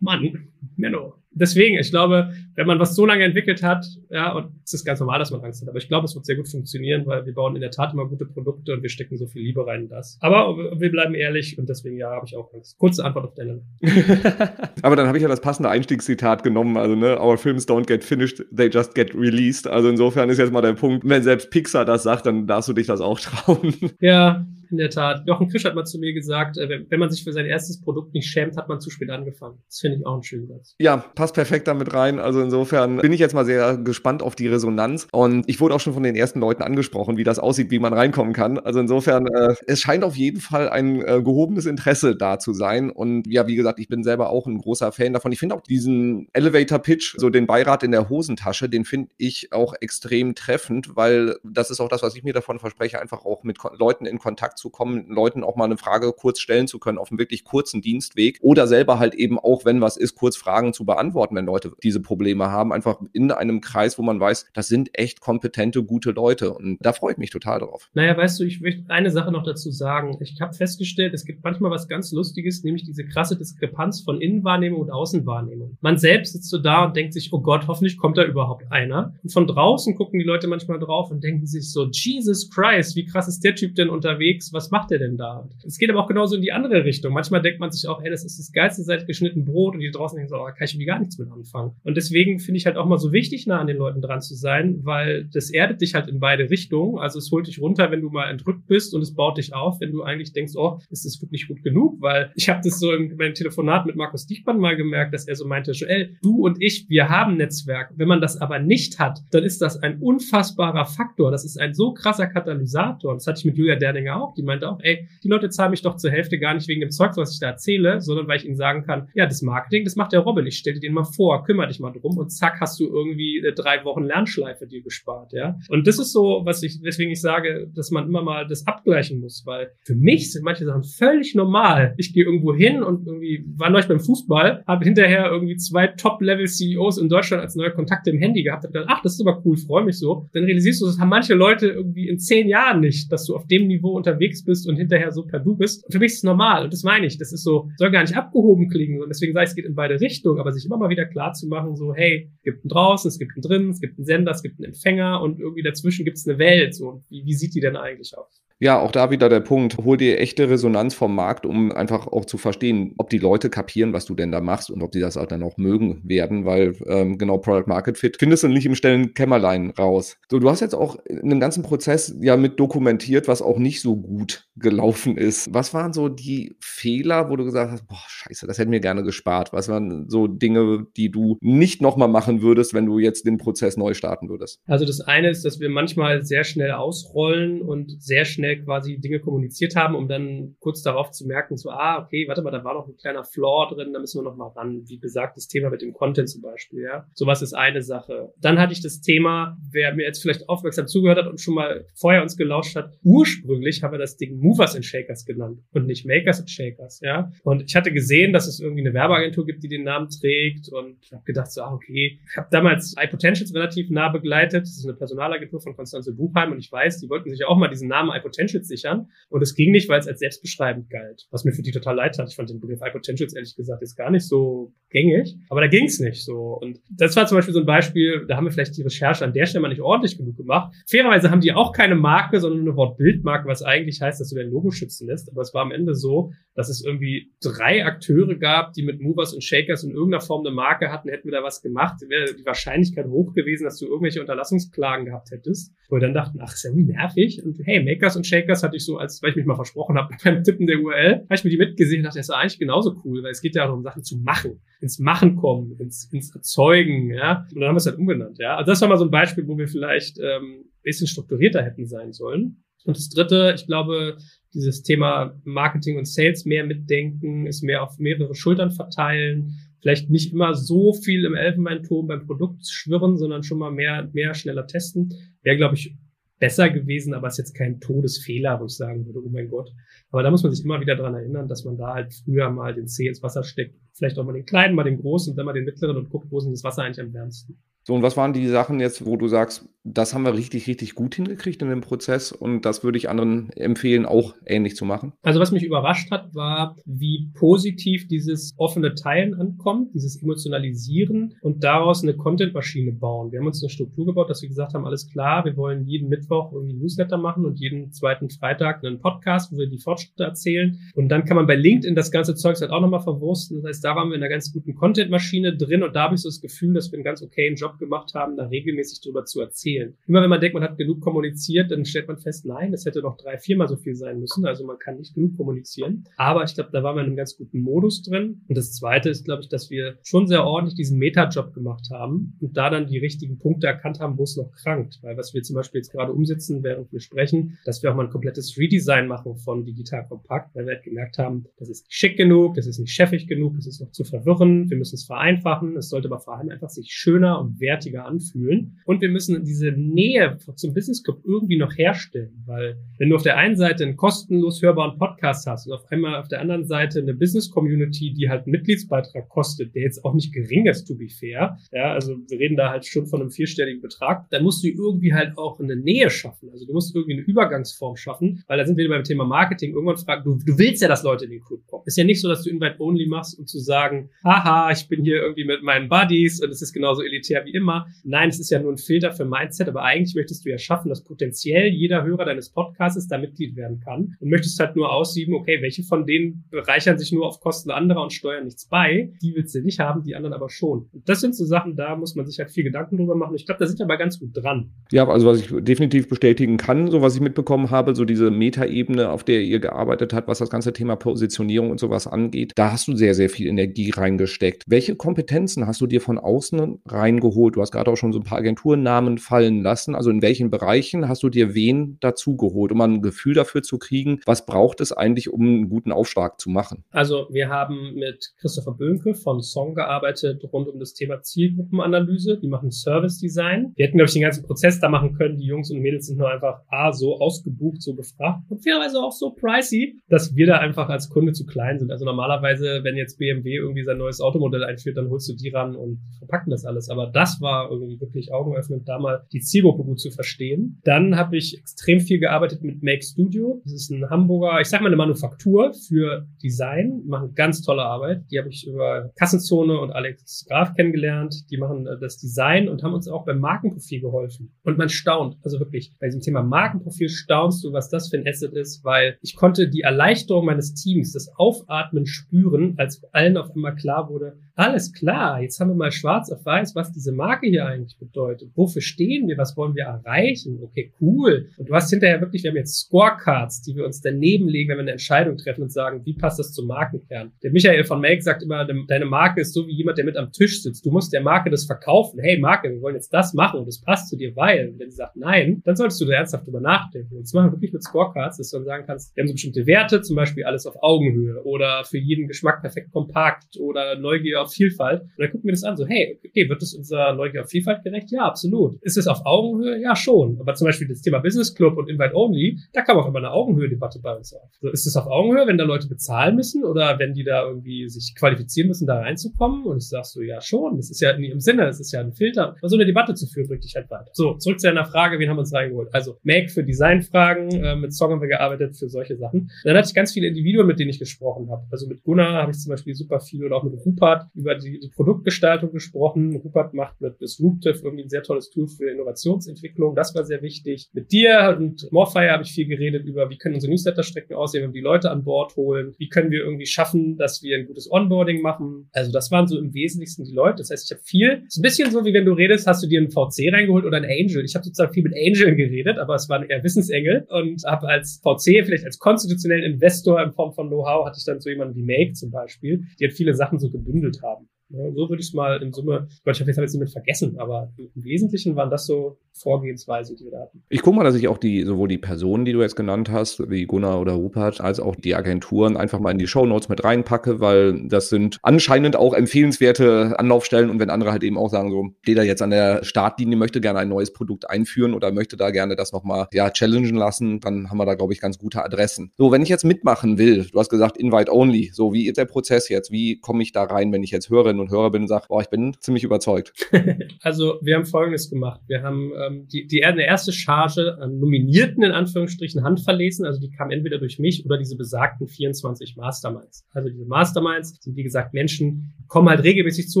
Mann, Menno. Deswegen, ich glaube, wenn man was so lange entwickelt hat, ja, und es ist ganz normal, dass man Angst hat, aber ich glaube, es wird sehr gut funktionieren, weil wir bauen in der Tat immer gute Produkte und wir stecken so viel Liebe rein in das. Aber wir bleiben ehrlich und deswegen, ja, habe ich auch Angst. Kurze Antwort auf deine. aber dann habe ich ja das passende Einstiegszitat genommen, also, ne, our films don't get finished, they just get released. Also insofern ist jetzt mal der Punkt, wenn selbst Pixar das sagt, dann darfst du dich das auch trauen. Ja, in der Tat. Jochen Fisch hat mal zu mir gesagt, äh, wenn man sich für sein erstes Produkt nicht schämt, hat man zu spät angefangen. Das finde ich auch ein schöner Satz. Ja, passt perfekt damit rein. Also insofern bin ich jetzt mal sehr gespannt auf die Resonanz. Und ich wurde auch schon von den ersten Leuten angesprochen, wie das aussieht, wie man reinkommen kann. Also insofern, äh, es scheint auf jeden Fall ein äh, gehobenes Interesse da zu sein. Und ja, wie gesagt, ich bin selber auch ein großer Fan davon. Ich finde auch diesen Elevator Pitch, so den Beirat in der Hosentasche, den finde ich auch extrem treffend, weil das ist auch das, was ich mir davon verspreche, einfach auch mit Leuten in Kontakt zu kommen, Leuten auch mal eine Frage kurz stellen zu können auf einem wirklich kurzen Dienstweg oder selber halt eben auch, wenn was ist, kurz Fragen zu beantworten, wenn Leute diese Probleme haben, einfach in einem Kreis, wo man weiß, das sind echt kompetente, gute Leute und da freue ich mich total drauf. Naja, weißt du, ich möchte eine Sache noch dazu sagen. Ich habe festgestellt, es gibt manchmal was ganz Lustiges, nämlich diese krasse Diskrepanz von Innenwahrnehmung und Außenwahrnehmung. Man selbst sitzt so da und denkt sich, oh Gott, hoffentlich kommt da überhaupt einer. Und von draußen gucken die Leute manchmal drauf und denken sich so, Jesus Christ, wie krass ist der Typ denn unterwegs? Was macht der denn da? Es geht aber auch genauso in die andere Richtung. Manchmal denkt man sich auch, hey, das ist das geilste seit geschnitten Brot und die draußen denken so, oh, kann ich irgendwie gar nichts mit anfangen. Und deswegen finde ich halt auch mal so wichtig, nah an den Leuten dran zu sein, weil das erdet dich halt in beide Richtungen. Also es holt dich runter, wenn du mal entrückt bist und es baut dich auf, wenn du eigentlich denkst, oh, ist das wirklich gut genug? Weil ich habe das so in meinem Telefonat mit Markus Dichmann mal gemerkt, dass er so meinte, Joel, du und ich, wir haben Netzwerk. Wenn man das aber nicht hat, dann ist das ein unfassbarer Faktor. Das ist ein so krasser Katalysator. Und das hatte ich mit Julia Derninger auch. Die meinte auch, ey, die Leute zahlen mich doch zur Hälfte gar nicht wegen dem Zeug, was ich da erzähle, sondern weil ich ihnen sagen kann, ja, das Marketing, das macht der Robin. Ich stelle dir den mal vor, kümmere dich mal drum und zack, hast du irgendwie eine drei Wochen Lernschleife dir gespart, ja. Und das ist so, was ich, weswegen ich sage, dass man immer mal das abgleichen muss, weil für mich sind manche Sachen völlig normal. Ich gehe irgendwo hin und irgendwie war neulich beim Fußball, habe hinterher irgendwie zwei Top-Level-CEOs in Deutschland als neue Kontakte im Handy gehabt, habe gedacht, ach, das ist aber cool, freue mich so. Dann realisierst du, das haben manche Leute irgendwie in zehn Jahren nicht, dass du auf dem Niveau unterwegs bist und hinterher so per Du bist. Für mich ist es normal und das meine ich. Das ist so, soll gar nicht abgehoben klingen und deswegen sage ich, es geht in beide Richtungen, aber sich immer mal wieder klar zu machen, so, hey, es gibt einen draußen, es gibt einen drin, es gibt einen Sender, es gibt einen Empfänger und irgendwie dazwischen gibt es eine Welt. So, wie, wie sieht die denn eigentlich aus? Ja, auch da wieder der Punkt, hol dir echte Resonanz vom Markt, um einfach auch zu verstehen, ob die Leute kapieren, was du denn da machst und ob die das auch dann auch mögen werden, weil ähm, genau Product Market Fit findest du nicht im stillen Kämmerlein raus. So, du hast jetzt auch in dem ganzen Prozess ja mit dokumentiert, was auch nicht so gut gelaufen ist. Was waren so die Fehler, wo du gesagt hast, boah, scheiße, das hätten wir gerne gespart? Was waren so Dinge, die du nicht nochmal machen würdest, wenn du jetzt den Prozess neu starten würdest? Also das eine ist, dass wir manchmal sehr schnell ausrollen und sehr schnell schnell quasi Dinge kommuniziert haben, um dann kurz darauf zu merken, so, ah, okay, warte mal, da war noch ein kleiner Flaw drin, da müssen wir noch mal ran. Wie gesagt, das Thema mit dem Content zum Beispiel, ja. Sowas ist eine Sache. Dann hatte ich das Thema, wer mir jetzt vielleicht aufmerksam zugehört hat und schon mal vorher uns gelauscht hat, ursprünglich haben wir das Ding Movers and Shakers genannt und nicht Makers and Shakers, ja. Und ich hatte gesehen, dass es irgendwie eine Werbeagentur gibt, die den Namen trägt und habe gedacht, so, ah, okay. Ich habe damals iPotentials relativ nah begleitet. Das ist eine Personalagentur von Konstanze Buchheim und ich weiß, die wollten sich auch mal diesen Namen iPotentials Potentials sichern. Und es ging nicht, weil es als selbstbeschreibend galt. Was mir für die total leid hat. Ich fand den Begriff High Potentials ehrlich gesagt jetzt gar nicht so gängig. Aber da ging es nicht so. Und das war zum Beispiel so ein Beispiel, da haben wir vielleicht die Recherche an der Stelle mal nicht ordentlich genug gemacht. Fairerweise haben die auch keine Marke, sondern eine Wortbildmarke, was eigentlich heißt, dass du dein Logo schützen lässt. Aber es war am Ende so, dass es irgendwie drei Akteure gab, die mit Movers und Shakers in irgendeiner Form eine Marke hatten, hätten wir da was gemacht, wäre die Wahrscheinlichkeit hoch gewesen, dass du irgendwelche Unterlassungsklagen gehabt hättest. Wo wir dann dachten, ach, ist ja irgendwie nervig. Und hey, Makers und Shakers hatte ich so, als weil ich mich mal versprochen habe beim Tippen der URL, habe ich mir die mitgesehen und dachte, das ist eigentlich genauso cool, weil es geht ja darum, Sachen zu machen, ins Machen kommen, ins, ins Erzeugen, ja. Und dann haben wir es halt umgenannt, ja. Also das war mal so ein Beispiel, wo wir vielleicht ähm, bisschen strukturierter hätten sein sollen. Und das dritte, ich glaube, dieses Thema Marketing und Sales mehr mitdenken, ist mehr auf mehrere Schultern verteilen, vielleicht nicht immer so viel im Elfenbeinturm beim Produkt schwirren, sondern schon mal mehr, mehr schneller testen, wäre, glaube ich, besser gewesen, aber ist jetzt kein Todesfehler, wo ich sagen würde, oh mein Gott. Aber da muss man sich immer wieder dran erinnern, dass man da halt früher mal den Zeh ins Wasser steckt, vielleicht auch mal den kleinen, mal den großen dann mal den mittleren und guckt, wo ist denn das Wasser eigentlich am wärmsten. So, und was waren die Sachen jetzt, wo du sagst, das haben wir richtig, richtig gut hingekriegt in dem Prozess und das würde ich anderen empfehlen, auch ähnlich zu machen? Also was mich überrascht hat, war, wie positiv dieses offene Teilen ankommt, dieses Emotionalisieren und daraus eine Content-Maschine bauen. Wir haben uns eine Struktur gebaut, dass wir gesagt haben, alles klar, wir wollen jeden Mittwoch irgendwie Newsletter machen und jeden zweiten Freitag einen Podcast, wo wir die Fortschritte erzählen. Und dann kann man bei LinkedIn das ganze Zeug halt auch nochmal verwursten. Das heißt, da waren wir in einer ganz guten Content-Maschine drin und da habe ich so das Gefühl, dass wir einen ganz okayen Job gemacht haben, da regelmäßig drüber zu erzählen. Immer wenn man denkt, man hat genug kommuniziert, dann stellt man fest, nein, es hätte noch drei, viermal so viel sein müssen. Also man kann nicht genug kommunizieren. Aber ich glaube, da waren wir in einem ganz guten Modus drin. Und das Zweite ist, glaube ich, dass wir schon sehr ordentlich diesen Meta-Job gemacht haben und da dann die richtigen Punkte erkannt haben, wo es noch krankt. Weil was wir zum Beispiel jetzt gerade umsetzen, während wir sprechen, dass wir auch mal ein komplettes Redesign machen von Digital Kompakt, weil wir halt gemerkt haben, das ist schick genug, das ist nicht chefig genug, das ist noch zu verwirren, wir müssen es vereinfachen, es sollte aber vor allem einfach sich schöner und wertiger anfühlen. Und wir müssen diese Nähe zum Business Club irgendwie noch herstellen. Weil wenn du auf der einen Seite einen kostenlos hörbaren Podcast hast und auf einmal auf der anderen Seite eine Business Community, die halt einen Mitgliedsbeitrag kostet, der jetzt auch nicht gering ist, to be fair, ja, also wir reden da halt schon von einem vierstelligen Betrag, dann musst du irgendwie halt auch eine Nähe schaffen. Also du musst irgendwie eine Übergangsform schaffen, weil da sind wir beim Thema Marketing. Irgendwann fragt, du, du willst ja, dass Leute in den Club kommen. Ist ja nicht so, dass du Invite Only machst, um zu sagen, haha, ich bin hier irgendwie mit meinen Buddies und es ist genauso elitär wie immer. Nein, es ist ja nur ein Filter für Mindset aber eigentlich möchtest du ja schaffen, dass potenziell jeder Hörer deines Podcasts da Mitglied werden kann und möchtest halt nur aussieben, okay, welche von denen bereichern sich nur auf Kosten anderer und steuern nichts bei, die willst du nicht haben, die anderen aber schon. Und das sind so Sachen, da muss man sich halt viel Gedanken drüber machen. Ich glaube, da sind wir aber ganz gut dran. Ja, also was ich definitiv bestätigen kann, so was ich mitbekommen habe, so diese Metaebene, auf der ihr gearbeitet habt, was das ganze Thema Positionierung und sowas angeht, da hast du sehr, sehr viel Energie reingesteckt. Welche Kompetenzen hast du dir von außen reingeholt? Du hast gerade auch schon so ein paar Agenturnamen fallen lassen? Also in welchen Bereichen hast du dir wen dazugeholt, um ein Gefühl dafür zu kriegen, was braucht es eigentlich, um einen guten Aufschlag zu machen? Also wir haben mit Christopher Böhnke von Song gearbeitet rund um das Thema Zielgruppenanalyse. Die machen Service Design. Wir hätten, glaube ich, den ganzen Prozess da machen können. Die Jungs und Mädels sind nur einfach A, so ausgebucht, so gefragt und fairerweise auch so pricey, dass wir da einfach als Kunde zu klein sind. Also normalerweise, wenn jetzt BMW irgendwie sein neues Automodell einführt, dann holst du die ran und verpacken das alles. Aber das war irgendwie wirklich augenöffnend, da mal die Zielgruppe gut zu verstehen. Dann habe ich extrem viel gearbeitet mit Make Studio. Das ist ein Hamburger, ich sag mal eine Manufaktur für Design, machen ganz tolle Arbeit. Die habe ich über Kassenzone und Alex Graf kennengelernt. Die machen äh, das Design und haben uns auch beim Markenprofil geholfen. Und man staunt, also wirklich, bei diesem Thema Markenprofil staunst du, was das für ein Asset ist, weil ich konnte die Erleichterung meines Teams, das Aufatmen spüren, als allen auf einmal klar wurde, alles klar, jetzt haben wir mal schwarz auf weiß, was diese Marke hier eigentlich bedeutet. Wofür stehen wir? Was wollen wir erreichen? Okay, cool. Und du hast hinterher wirklich, wir haben jetzt Scorecards, die wir uns daneben legen, wenn wir eine Entscheidung treffen und sagen, wie passt das zum Markenkern? Der Michael von Make sagt immer, deine Marke ist so wie jemand, der mit am Tisch sitzt. Du musst der Marke das verkaufen. Hey Marke, wir wollen jetzt das machen und das passt zu dir, weil. Und wenn sie sagt nein, dann solltest du da ernsthaft drüber nachdenken. Und das machen wir wirklich mit Scorecards, dass du dann sagen kannst, wir haben so bestimmte Werte, zum Beispiel alles auf Augenhöhe oder für jeden Geschmack perfekt kompakt oder Neugier auf Vielfalt. Und dann gucken wir das an, so, hey, okay, wird das unserer Neugier auf Vielfalt gerecht? Ja, absolut. Ist es auf Augenhöhe? Ja, schon. Aber zum Beispiel das Thema Business Club und Invite Only, da kam auch immer eine Augenhöhe-Debatte bei uns auf. So, ist es auf Augenhöhe, wenn da Leute bezahlen müssen oder wenn die da irgendwie sich qualifizieren müssen, da reinzukommen? Und ich sag so, ja, schon. Das ist ja in ihrem Sinne, das ist ja ein Filter. Aber so eine Debatte zu führen, bringt dich halt weiter. So, zurück zu deiner Frage, wen haben wir uns reingeholt? Also, Make für Designfragen, äh, mit Song haben wir gearbeitet für solche Sachen. Dann hatte ich ganz viele Individuen, mit denen ich gesprochen habe. Also mit Gunnar habe ich zum Beispiel super viel oder auch mit Rupert über die die, Produktgestaltung gesprochen. Rupert macht mit Disruptive irgendwie ein sehr tolles Tool für Innovationsentwicklung. Das war sehr wichtig. Mit dir und Morfire habe ich viel geredet über, wie können unsere Newsletter-Strecken aussehen, wenn wir die Leute an Bord holen. Wie können wir irgendwie schaffen, dass wir ein gutes Onboarding machen. Also das waren so im Wesentlichsten die Leute. Das heißt, ich habe viel, ist ein bisschen so, wie wenn du redest, hast du dir einen VC reingeholt oder einen Angel. Ich habe sozusagen viel mit Angel geredet, aber es waren eher Wissensengel und habe als VC, vielleicht als konstitutionellen Investor in Form von Know-how, hatte ich dann so jemanden wie Make zum Beispiel, die halt viele Sachen so gebündelt haben. So würde ich es mal in Summe, ich habe jetzt, hab jetzt damit vergessen, aber im Wesentlichen waren das so Vorgehensweise, die wir da hatten. Ich gucke mal, dass ich auch die, sowohl die Personen, die du jetzt genannt hast, wie Gunnar oder Rupert, als auch die Agenturen einfach mal in die Show Notes mit reinpacke, weil das sind anscheinend auch empfehlenswerte Anlaufstellen und wenn andere halt eben auch sagen, so, steht da jetzt an der Startlinie, möchte gerne ein neues Produkt einführen oder möchte da gerne das nochmal, ja, challengen lassen, dann haben wir da, glaube ich, ganz gute Adressen. So, wenn ich jetzt mitmachen will, du hast gesagt, Invite Only, so, wie ist der Prozess jetzt? Wie komme ich da rein, wenn ich jetzt höre, Hörerinnen und Hörer bin und sage, boah, ich bin ziemlich überzeugt. also wir haben Folgendes gemacht. Wir haben ähm, die, die eine erste Charge an Nominierten in Anführungsstrichen handverlesen. Also die kam entweder durch mich oder diese besagten 24 Masterminds. Also diese Masterminds sind wie gesagt Menschen, kommen halt regelmäßig zu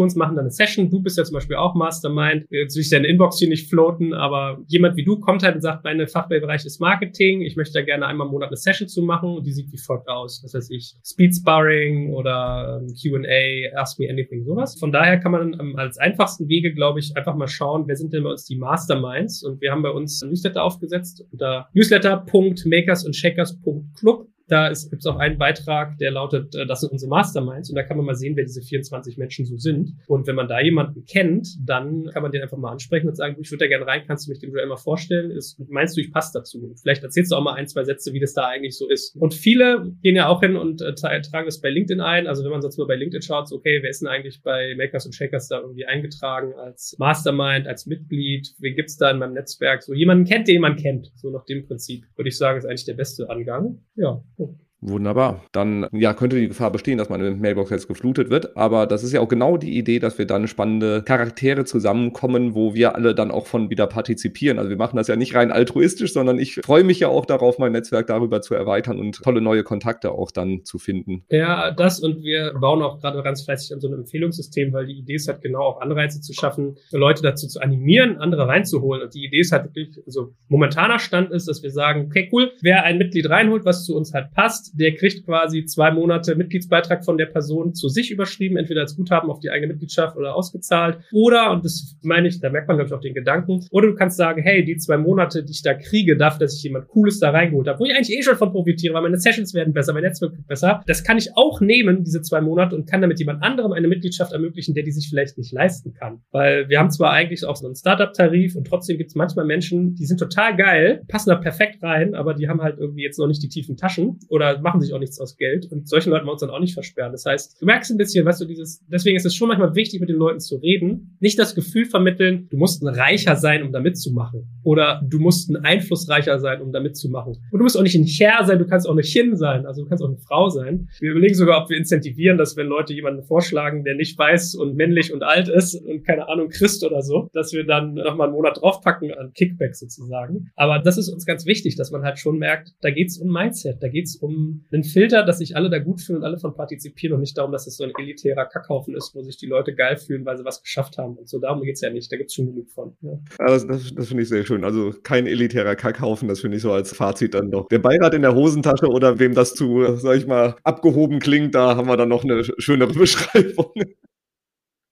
uns, machen dann eine Session. Du bist ja zum Beispiel auch Mastermind. Jetzt will ich deine Inbox hier nicht floaten, aber jemand wie du kommt halt und sagt, meine Fachbereich ist Marketing. Ich möchte da gerne einmal im Monat eine Session zu machen und die sieht wie folgt aus. Das heißt ich, Speed Sparring oder ähm, Q&A, Ask Me Anything, sowas. Von daher kann man ähm, als einfachsten Wege, glaube ich, einfach mal schauen, wer sind denn bei uns die Masterminds und wir haben bei uns ein Newsletter aufgesetzt unter newsletter.makersandshakers.club da gibt es auch einen Beitrag, der lautet, äh, das sind unsere Masterminds. Und da kann man mal sehen, wer diese 24 Menschen so sind. Und wenn man da jemanden kennt, dann kann man den einfach mal ansprechen und sagen, ich würde da gerne rein, kannst du mich dem Joel mal vorstellen? Ist, meinst du, ich passe dazu? Vielleicht erzählst du auch mal ein, zwei Sätze, wie das da eigentlich so ist. Und viele gehen ja auch hin und äh, tragen das bei LinkedIn ein. Also wenn man sonst mal bei LinkedIn schaut, so, okay, wer ist denn eigentlich bei Makers und Shakers da irgendwie eingetragen als Mastermind, als Mitglied? Wen gibt's da in meinem Netzwerk? So jemanden kennt, den man kennt. So nach dem Prinzip würde ich sagen, ist eigentlich der beste Angang. Ja. Thank you. Wunderbar. Dann ja, könnte die Gefahr bestehen, dass meine Mailbox jetzt geflutet wird. Aber das ist ja auch genau die Idee, dass wir dann spannende Charaktere zusammenkommen, wo wir alle dann auch von wieder partizipieren. Also wir machen das ja nicht rein altruistisch, sondern ich freue mich ja auch darauf, mein Netzwerk darüber zu erweitern und tolle neue Kontakte auch dann zu finden. Ja, das und wir bauen auch gerade ganz fleißig an so einem Empfehlungssystem, weil die Idee ist halt genau auch Anreize zu schaffen, Leute dazu zu animieren, andere reinzuholen. Und die Idee ist halt wirklich, also momentaner Stand ist, dass wir sagen, okay, cool, wer ein Mitglied reinholt, was zu uns halt passt, der kriegt quasi zwei Monate Mitgliedsbeitrag von der Person zu sich überschrieben, entweder als Guthaben auf die eigene Mitgliedschaft oder ausgezahlt. Oder, und das meine ich, da merkt man, glaube ich, auch den Gedanken, oder du kannst sagen, hey, die zwei Monate, die ich da kriege, dafür, dass ich jemand Cooles da reingeholt habe, wo ich eigentlich eh schon von profitiere, weil meine Sessions werden besser, mein Netzwerk wird besser, das kann ich auch nehmen, diese zwei Monate, und kann damit jemand anderem eine Mitgliedschaft ermöglichen, der die sich vielleicht nicht leisten kann. Weil wir haben zwar eigentlich auch so einen Startup-Tarif und trotzdem gibt es manchmal Menschen, die sind total geil, passen da perfekt rein, aber die haben halt irgendwie jetzt noch nicht die tiefen Taschen oder machen sich auch nichts aus Geld und solchen Leuten wollen wir uns dann auch nicht versperren. Das heißt, du merkst ein bisschen, weißt du, dieses, deswegen ist es schon manchmal wichtig, mit den Leuten zu reden, nicht das Gefühl vermitteln, du musst ein Reicher sein, um da mitzumachen oder du musst ein einflussreicher sein, um da mitzumachen. Und du musst auch nicht ein Herr sein, du kannst auch eine Chin sein, also du kannst auch eine Frau sein. Wir überlegen sogar, ob wir incentivieren, dass wenn Leute jemanden vorschlagen, der nicht weiß und männlich und alt ist und keine Ahnung Christ oder so, dass wir dann nochmal einen Monat draufpacken an Kickback sozusagen. Aber das ist uns ganz wichtig, dass man halt schon merkt, da geht's um Mindset, da geht's um einen Filter, dass sich alle da gut fühlen und alle von partizipieren und nicht darum, dass es so ein elitärer Kackhaufen ist, wo sich die Leute geil fühlen, weil sie was geschafft haben. Und so darum geht's ja nicht. Da gibt's schon genug von. Ja, ja das, das, das finde ich sehr schön. Also kein elitärer Kackhaufen, das finde ich so als Fazit dann doch. Der Beirat in der Hosentasche oder wem das zu, sag ich mal, abgehoben klingt, da haben wir dann noch eine schönere Beschreibung.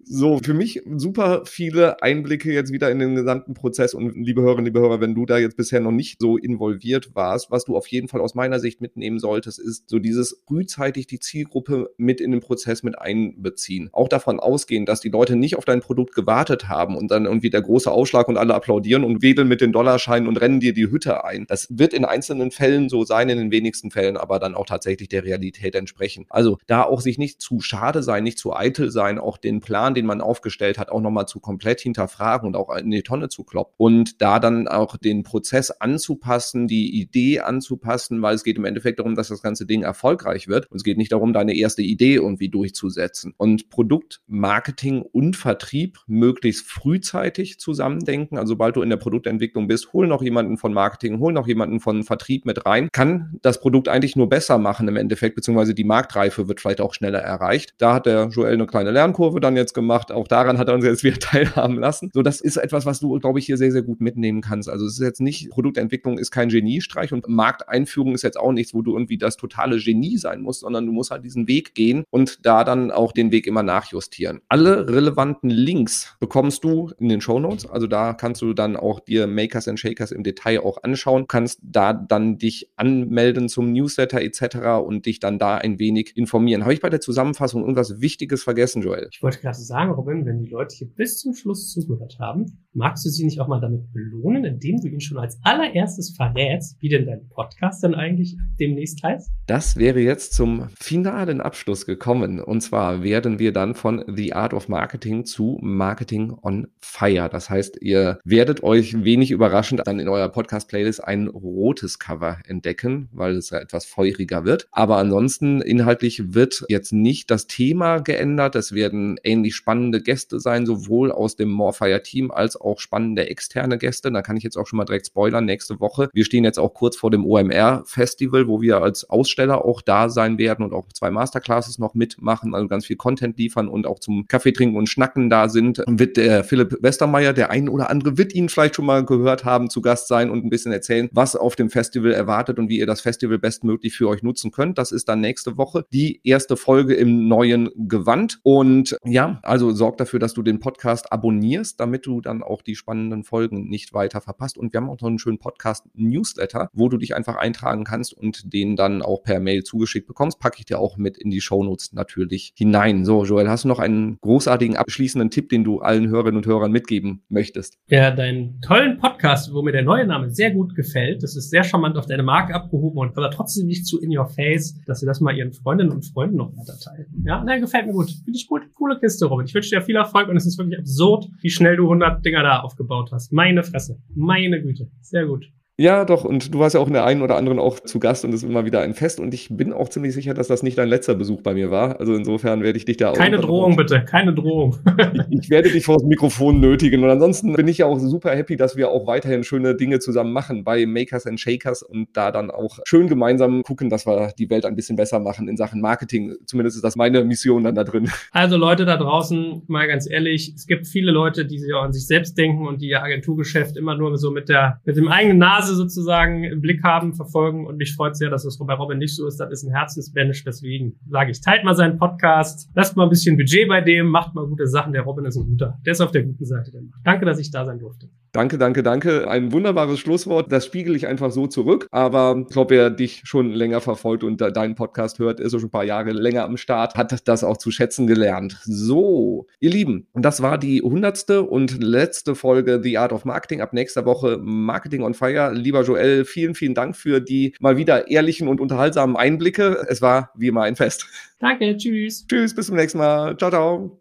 So, für mich super viele Einblicke jetzt wieder in den gesamten Prozess. Und liebe Hörerinnen, liebe Hörer, wenn du da jetzt bisher noch nicht so involviert warst, was du auf jeden Fall aus meiner Sicht mitnehmen solltest, ist so dieses frühzeitig die Zielgruppe mit in den Prozess mit einbeziehen. Auch davon ausgehen, dass die Leute nicht auf dein Produkt gewartet haben und dann irgendwie der große Ausschlag und alle applaudieren und wedeln mit den Dollarscheinen und rennen dir die Hütte ein. Das wird in einzelnen Fällen so sein, in den wenigsten Fällen aber dann auch tatsächlich der Realität entsprechen. Also da auch sich nicht zu schade sein, nicht zu eitel sein, auch den Plan den man aufgestellt hat, auch nochmal zu komplett hinterfragen und auch in die Tonne zu kloppen und da dann auch den Prozess anzupassen, die Idee anzupassen, weil es geht im Endeffekt darum, dass das ganze Ding erfolgreich wird und es geht nicht darum, deine erste Idee irgendwie durchzusetzen. Und Produktmarketing und Vertrieb möglichst frühzeitig zusammendenken. Also sobald du in der Produktentwicklung bist, hol noch jemanden von Marketing, hol noch jemanden von Vertrieb mit rein, kann das Produkt eigentlich nur besser machen im Endeffekt, beziehungsweise die Marktreife wird vielleicht auch schneller erreicht. Da hat der Joel eine kleine Lernkurve dann jetzt gemacht gemacht. Auch daran hat er uns jetzt wieder teilhaben lassen. So, das ist etwas, was du, glaube ich, hier sehr, sehr gut mitnehmen kannst. Also es ist jetzt nicht, Produktentwicklung ist kein Geniestreich und Markteinführung ist jetzt auch nichts, wo du irgendwie das totale Genie sein musst, sondern du musst halt diesen Weg gehen und da dann auch den Weg immer nachjustieren. Alle relevanten Links bekommst du in den Show Notes. Also da kannst du dann auch dir Makers and Shakers im Detail auch anschauen, kannst da dann dich anmelden zum Newsletter etc. und dich dann da ein wenig informieren. Habe ich bei der Zusammenfassung irgendwas Wichtiges vergessen, Joel? Ich wollte gerade sagen, sagen, Robin, wenn die Leute hier bis zum Schluss zugehört haben, magst du sie nicht auch mal damit belohnen, indem du ihnen schon als allererstes verrätst, wie denn dein Podcast dann eigentlich demnächst heißt? Das wäre jetzt zum finalen Abschluss gekommen. Und zwar werden wir dann von The Art of Marketing zu Marketing on Fire. Das heißt, ihr werdet euch wenig überraschend dann in eurer Podcast-Playlist ein rotes Cover entdecken, weil es ja etwas feuriger wird. Aber ansonsten inhaltlich wird jetzt nicht das Thema geändert. Es werden ähnlich spannende Gäste sein, sowohl aus dem Morfire-Team als auch spannende externe Gäste. Da kann ich jetzt auch schon mal direkt spoilern. Nächste Woche. Wir stehen jetzt auch kurz vor dem OMR-Festival, wo wir als Aussteller auch da sein werden und auch zwei Masterclasses noch mitmachen, also ganz viel Content liefern und auch zum Kaffee trinken und Schnacken da sind. Wird der Philipp Westermeier, der ein oder andere wird ihn vielleicht schon mal gehört haben, zu Gast sein und ein bisschen erzählen, was auf dem Festival erwartet und wie ihr das Festival bestmöglich für euch nutzen könnt. Das ist dann nächste Woche die erste Folge im neuen Gewand. Und ja, also sorgt dafür, dass du den Podcast abonnierst, damit du dann auch die spannenden Folgen nicht weiter verpasst. Und wir haben auch noch einen schönen Podcast-Newsletter, wo du dich einfach eintragen kannst und den dann auch per Mail zugeschickt bekommst. Packe ich dir auch mit in die Shownotes natürlich hinein. So, Joel, hast du noch einen großartigen abschließenden Tipp, den du allen Hörerinnen und Hörern mitgeben möchtest? Ja, deinen tollen Podcast, wo mir der neue Name sehr gut gefällt. Das ist sehr charmant auf deine Marke abgehoben und aber trotzdem nicht zu in your face, dass sie das mal ihren Freundinnen und Freunden noch weiter teilen. Ja, nein, gefällt mir gut. Finde ich gut. Coole Kiste, Robin. Ich wünsche dir viel Erfolg und es ist wirklich absurd, wie schnell du 100 Dinger da aufgebaut hast. Meine Fresse. Meine Güte. Sehr gut. Ja, doch. Und du warst ja auch in der einen oder anderen auch zu Gast und es ist immer wieder ein Fest. Und ich bin auch ziemlich sicher, dass das nicht dein letzter Besuch bei mir war. Also insofern werde ich dich da auch. Keine Drohung, bitte. Keine Drohung. ich, ich, werde dich vor das Mikrofon nötigen. Und ansonsten bin ich ja auch super happy, dass wir auch weiterhin schöne Dinge zusammen machen bei Makers and Shakers und da dann auch schön gemeinsam gucken, dass wir die Welt ein bisschen besser machen in Sachen Marketing. Zumindest ist das meine Mission dann da drin. Also Leute da draußen, mal ganz ehrlich, es gibt viele Leute, die sich auch an sich selbst denken und die ihr Agenturgeschäft immer nur so mit der, mit dem eigenen Nase sozusagen im Blick haben, verfolgen. Und mich freut sehr, dass das bei Robin nicht so ist. Das ist ein Herzensbanish. Deswegen sage ich, teilt mal seinen Podcast, lasst mal ein bisschen Budget bei dem, macht mal gute Sachen. Der Robin ist ein guter. Der ist auf der guten Seite. Der macht. Danke, dass ich da sein durfte. Danke, danke, danke. Ein wunderbares Schlusswort. Das spiegel ich einfach so zurück. Aber ich glaube, wer dich schon länger verfolgt und deinen Podcast hört, ist schon ein paar Jahre länger am Start, hat das auch zu schätzen gelernt. So, ihr Lieben, das war die hundertste und letzte Folge The Art of Marketing. Ab nächster Woche Marketing on Fire. Lieber Joel, vielen, vielen Dank für die mal wieder ehrlichen und unterhaltsamen Einblicke. Es war wie immer ein Fest. Danke, tschüss. Tschüss, bis zum nächsten Mal. Ciao, ciao.